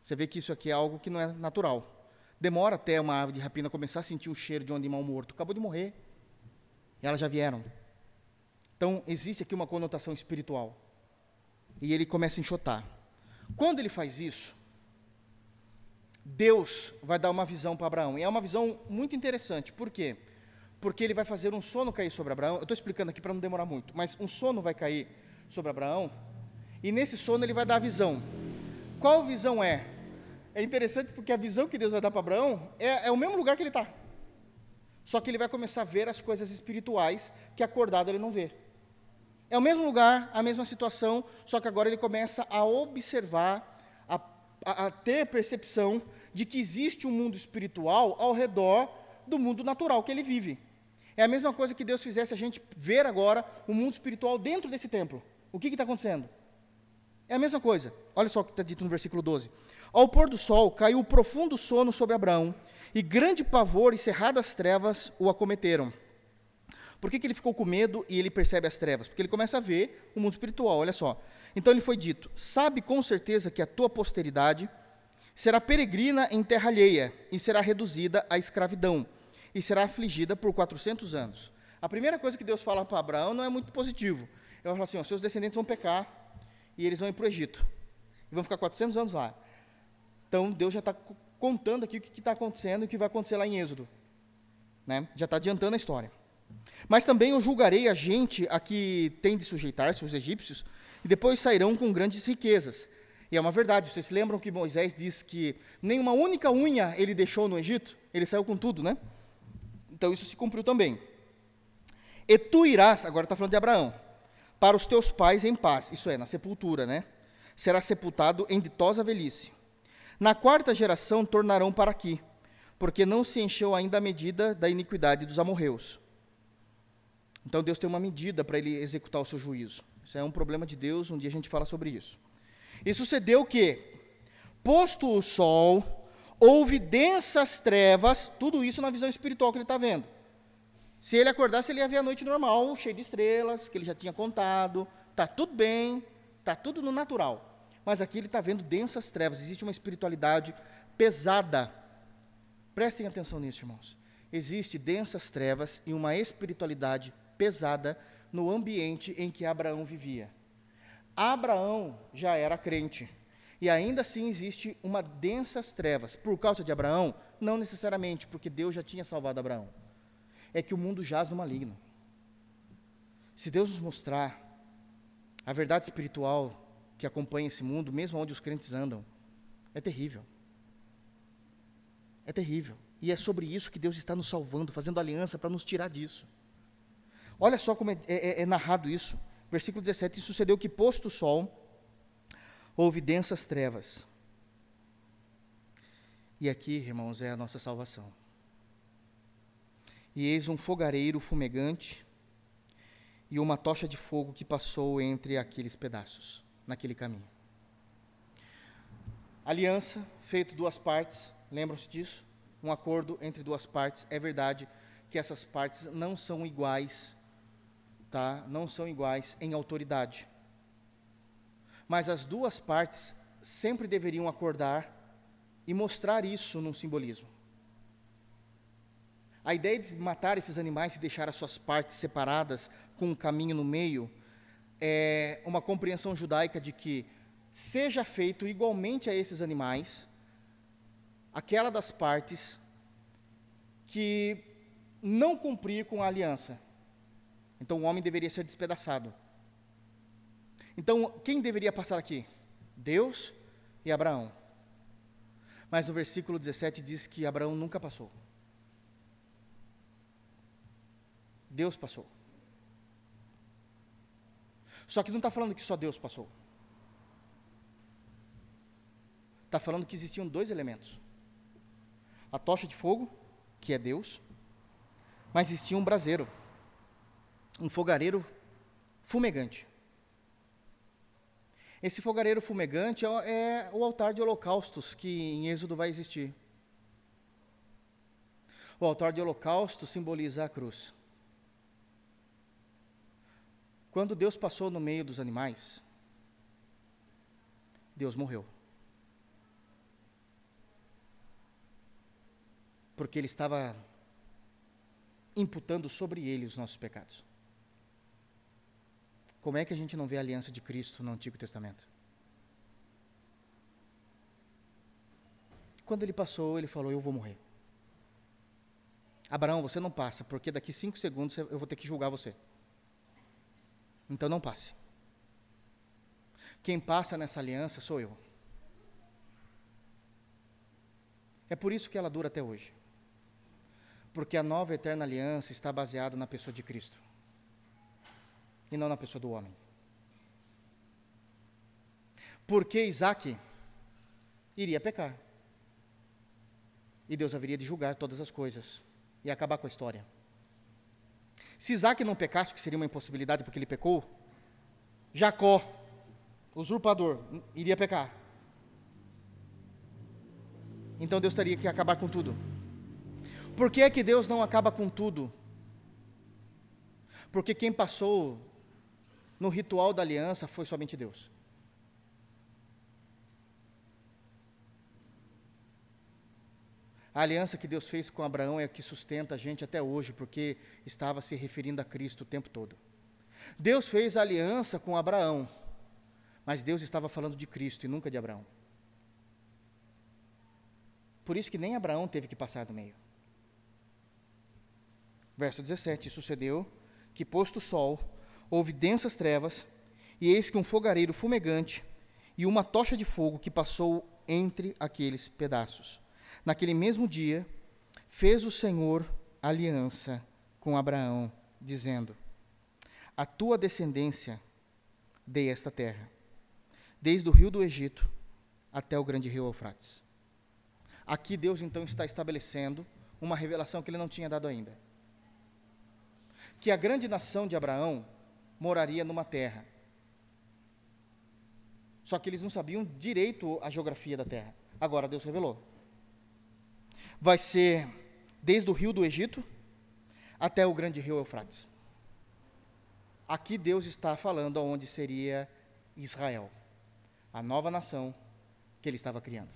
Você vê que isso aqui é algo que não é natural. Demora até uma ave de rapina começar a sentir o cheiro de um animal morto. Acabou de morrer. E elas já vieram. Então, existe aqui uma conotação espiritual. E ele começa a enxotar. Quando ele faz isso, Deus vai dar uma visão para Abraão. E é uma visão muito interessante. Por quê? Porque ele vai fazer um sono cair sobre Abraão. Eu estou explicando aqui para não demorar muito, mas um sono vai cair sobre Abraão, e nesse sono ele vai dar a visão. Qual visão é? É interessante porque a visão que Deus vai dar para Abraão é, é o mesmo lugar que ele está. Só que ele vai começar a ver as coisas espirituais que acordado ele não vê. É o mesmo lugar, a mesma situação, só que agora ele começa a observar, a, a, a ter percepção de que existe um mundo espiritual ao redor do mundo natural que ele vive. É a mesma coisa que Deus fizesse a gente ver agora o mundo espiritual dentro desse templo. O que está acontecendo? É a mesma coisa. Olha só o que está dito no versículo 12. Ao pôr do sol, caiu profundo sono sobre Abraão, e grande pavor e cerradas trevas o acometeram. Por que, que ele ficou com medo e ele percebe as trevas? Porque ele começa a ver o mundo espiritual, olha só. Então ele foi dito: Sabe com certeza que a tua posteridade será peregrina em terra alheia e será reduzida à escravidão e será afligida por 400 anos. A primeira coisa que Deus fala para Abraão não é muito positivo. Ele fala assim: ó, seus descendentes vão pecar e eles vão ir para o Egito. E vão ficar 400 anos lá. Então Deus já está contando aqui o que está acontecendo e o que vai acontecer lá em Êxodo. Né? Já está adiantando a história. Mas também eu julgarei a gente a que tem de sujeitar-se, os egípcios, e depois sairão com grandes riquezas. E é uma verdade, vocês se lembram que Moisés disse que nem uma única unha ele deixou no Egito? Ele saiu com tudo, né? Então isso se cumpriu também. E tu irás, agora está falando de Abraão, para os teus pais em paz, isso é, na sepultura, né? Será sepultado em ditosa velhice. Na quarta geração tornarão para aqui, porque não se encheu ainda a medida da iniquidade dos amorreus. Então Deus tem uma medida para ele executar o seu juízo. Isso é um problema de Deus, um dia a gente fala sobre isso. E sucedeu que, posto o sol, houve densas trevas, tudo isso na visão espiritual que ele está vendo. Se ele acordasse, ele ia ver a noite normal, cheia de estrelas, que ele já tinha contado, está tudo bem, está tudo no natural. Mas aqui ele está vendo densas trevas, existe uma espiritualidade pesada. Prestem atenção nisso, irmãos. Existe densas trevas e uma espiritualidade pesada no ambiente em que Abraão vivia. Abraão já era crente. E ainda assim existe uma densas trevas. Por causa de Abraão? Não necessariamente, porque Deus já tinha salvado Abraão. É que o mundo jaz no maligno. Se Deus nos mostrar a verdade espiritual que acompanha esse mundo, mesmo onde os crentes andam, é terrível. É terrível. E é sobre isso que Deus está nos salvando, fazendo aliança para nos tirar disso. Olha só como é, é, é narrado isso. Versículo 17: E sucedeu que, posto o sol, houve densas trevas. E aqui, irmãos, é a nossa salvação. E eis um fogareiro fumegante e uma tocha de fogo que passou entre aqueles pedaços, naquele caminho. Aliança, feito duas partes, lembram-se disso? Um acordo entre duas partes. É verdade que essas partes não são iguais tá? não são iguais em autoridade. Mas as duas partes sempre deveriam acordar e mostrar isso num simbolismo. A ideia de matar esses animais e deixar as suas partes separadas com um caminho no meio é uma compreensão judaica de que seja feito igualmente a esses animais aquela das partes que não cumprir com a aliança. Então o homem deveria ser despedaçado. Então, quem deveria passar aqui? Deus e Abraão. Mas no versículo 17 diz que Abraão nunca passou. Deus passou. Só que não está falando que só Deus passou. Está falando que existiam dois elementos: a tocha de fogo, que é Deus, mas existia um braseiro, um fogareiro fumegante. Esse fogareiro fumegante é, é o altar de holocaustos que em Êxodo vai existir. O altar de holocausto simboliza a cruz. Quando Deus passou no meio dos animais, Deus morreu. Porque Ele estava imputando sobre Ele os nossos pecados. Como é que a gente não vê a aliança de Cristo no Antigo Testamento? Quando ele passou, ele falou: Eu vou morrer. Abraão, você não passa, porque daqui cinco segundos eu vou ter que julgar você. Então não passe. Quem passa nessa aliança sou eu. É por isso que ela dura até hoje. Porque a nova eterna aliança está baseada na pessoa de Cristo e não na pessoa do homem. Porque Isaac iria pecar. E Deus haveria de julgar todas as coisas e acabar com a história. Se Isaac não pecasse, que seria uma impossibilidade porque ele pecou, Jacó, usurpador, iria pecar. Então Deus teria que acabar com tudo. Por que é que Deus não acaba com tudo? Porque quem passou no ritual da aliança foi somente Deus. A aliança que Deus fez com Abraão é a que sustenta a gente até hoje, porque estava se referindo a Cristo o tempo todo. Deus fez a aliança com Abraão, mas Deus estava falando de Cristo e nunca de Abraão. Por isso que nem Abraão teve que passar do meio. Verso 17: Sucedeu que, posto o sol, houve densas trevas, e eis que um fogareiro fumegante e uma tocha de fogo que passou entre aqueles pedaços. Naquele mesmo dia, fez o Senhor aliança com Abraão, dizendo: A tua descendência dei esta terra, desde o rio do Egito até o grande rio Eufrates. Aqui Deus então está estabelecendo uma revelação que ele não tinha dado ainda. Que a grande nação de Abraão moraria numa terra. Só que eles não sabiam direito a geografia da terra. Agora Deus revelou vai ser desde o rio do Egito até o grande rio Eufrates. Aqui Deus está falando aonde seria Israel, a nova nação que ele estava criando.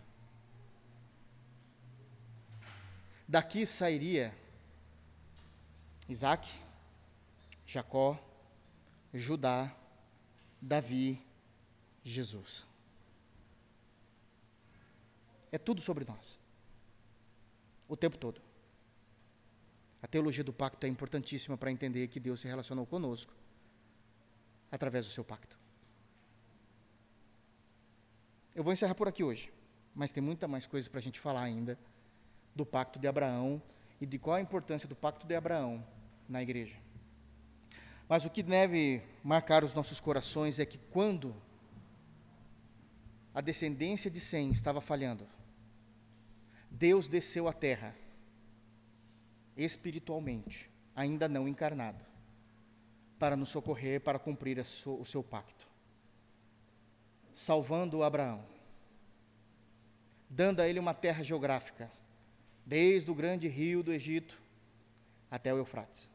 Daqui sairia Isaac, Jacó, Judá, Davi, Jesus. É tudo sobre nós o tempo todo. A teologia do pacto é importantíssima para entender que Deus se relacionou conosco através do seu pacto. Eu vou encerrar por aqui hoje, mas tem muita mais coisa para a gente falar ainda do pacto de Abraão e de qual a importância do pacto de Abraão na igreja. Mas o que deve marcar os nossos corações é que quando a descendência de Sem estava falhando, Deus desceu à terra, espiritualmente, ainda não encarnado, para nos socorrer, para cumprir o seu pacto, salvando Abraão, dando a ele uma terra geográfica, desde o grande rio do Egito até o Eufrates,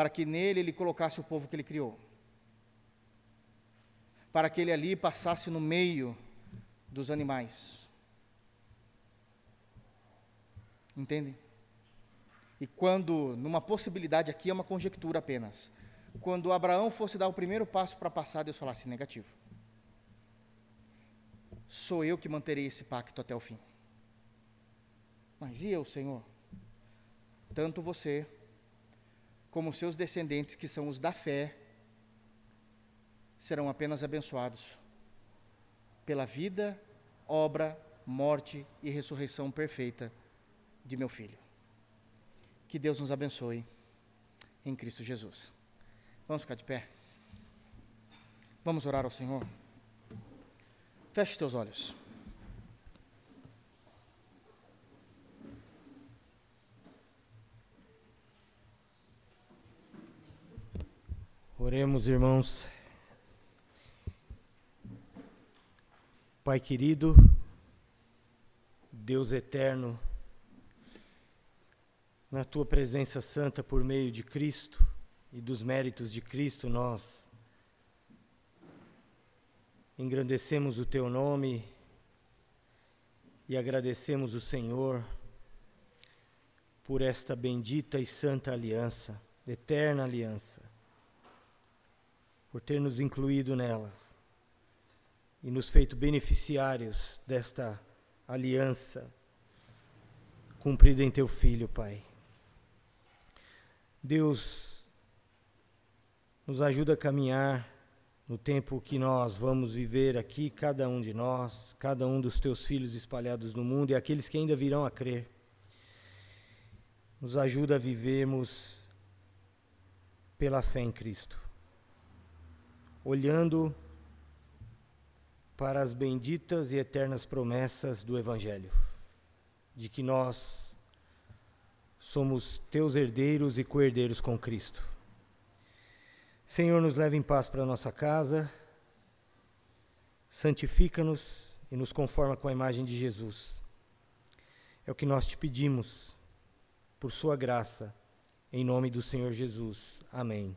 para que nele ele colocasse o povo que ele criou, para que ele ali passasse no meio dos animais, Entende? E quando, numa possibilidade aqui, é uma conjectura apenas. Quando Abraão fosse dar o primeiro passo para passar, Deus falasse negativo. Sou eu que manterei esse pacto até o fim. Mas e eu, Senhor? Tanto você, como seus descendentes, que são os da fé, serão apenas abençoados pela vida, obra, morte e ressurreição perfeita de meu filho. Que Deus nos abençoe em Cristo Jesus. Vamos ficar de pé? Vamos orar ao Senhor? Feche teus olhos. Oremos, irmãos. Pai querido, Deus eterno, na tua presença santa por meio de Cristo e dos méritos de Cristo, nós engrandecemos o teu nome e agradecemos o Senhor por esta bendita e santa aliança, eterna aliança, por ter nos incluído nelas e nos feito beneficiários desta aliança cumprida em teu Filho, Pai. Deus nos ajuda a caminhar no tempo que nós vamos viver aqui, cada um de nós, cada um dos teus filhos espalhados no mundo e aqueles que ainda virão a crer. Nos ajuda a vivermos pela fé em Cristo, olhando para as benditas e eternas promessas do Evangelho, de que nós somos teus herdeiros e co-herdeiros com Cristo. Senhor, nos leve em paz para nossa casa, santifica-nos e nos conforma com a imagem de Jesus. É o que nós te pedimos, por Sua graça, em nome do Senhor Jesus. Amém.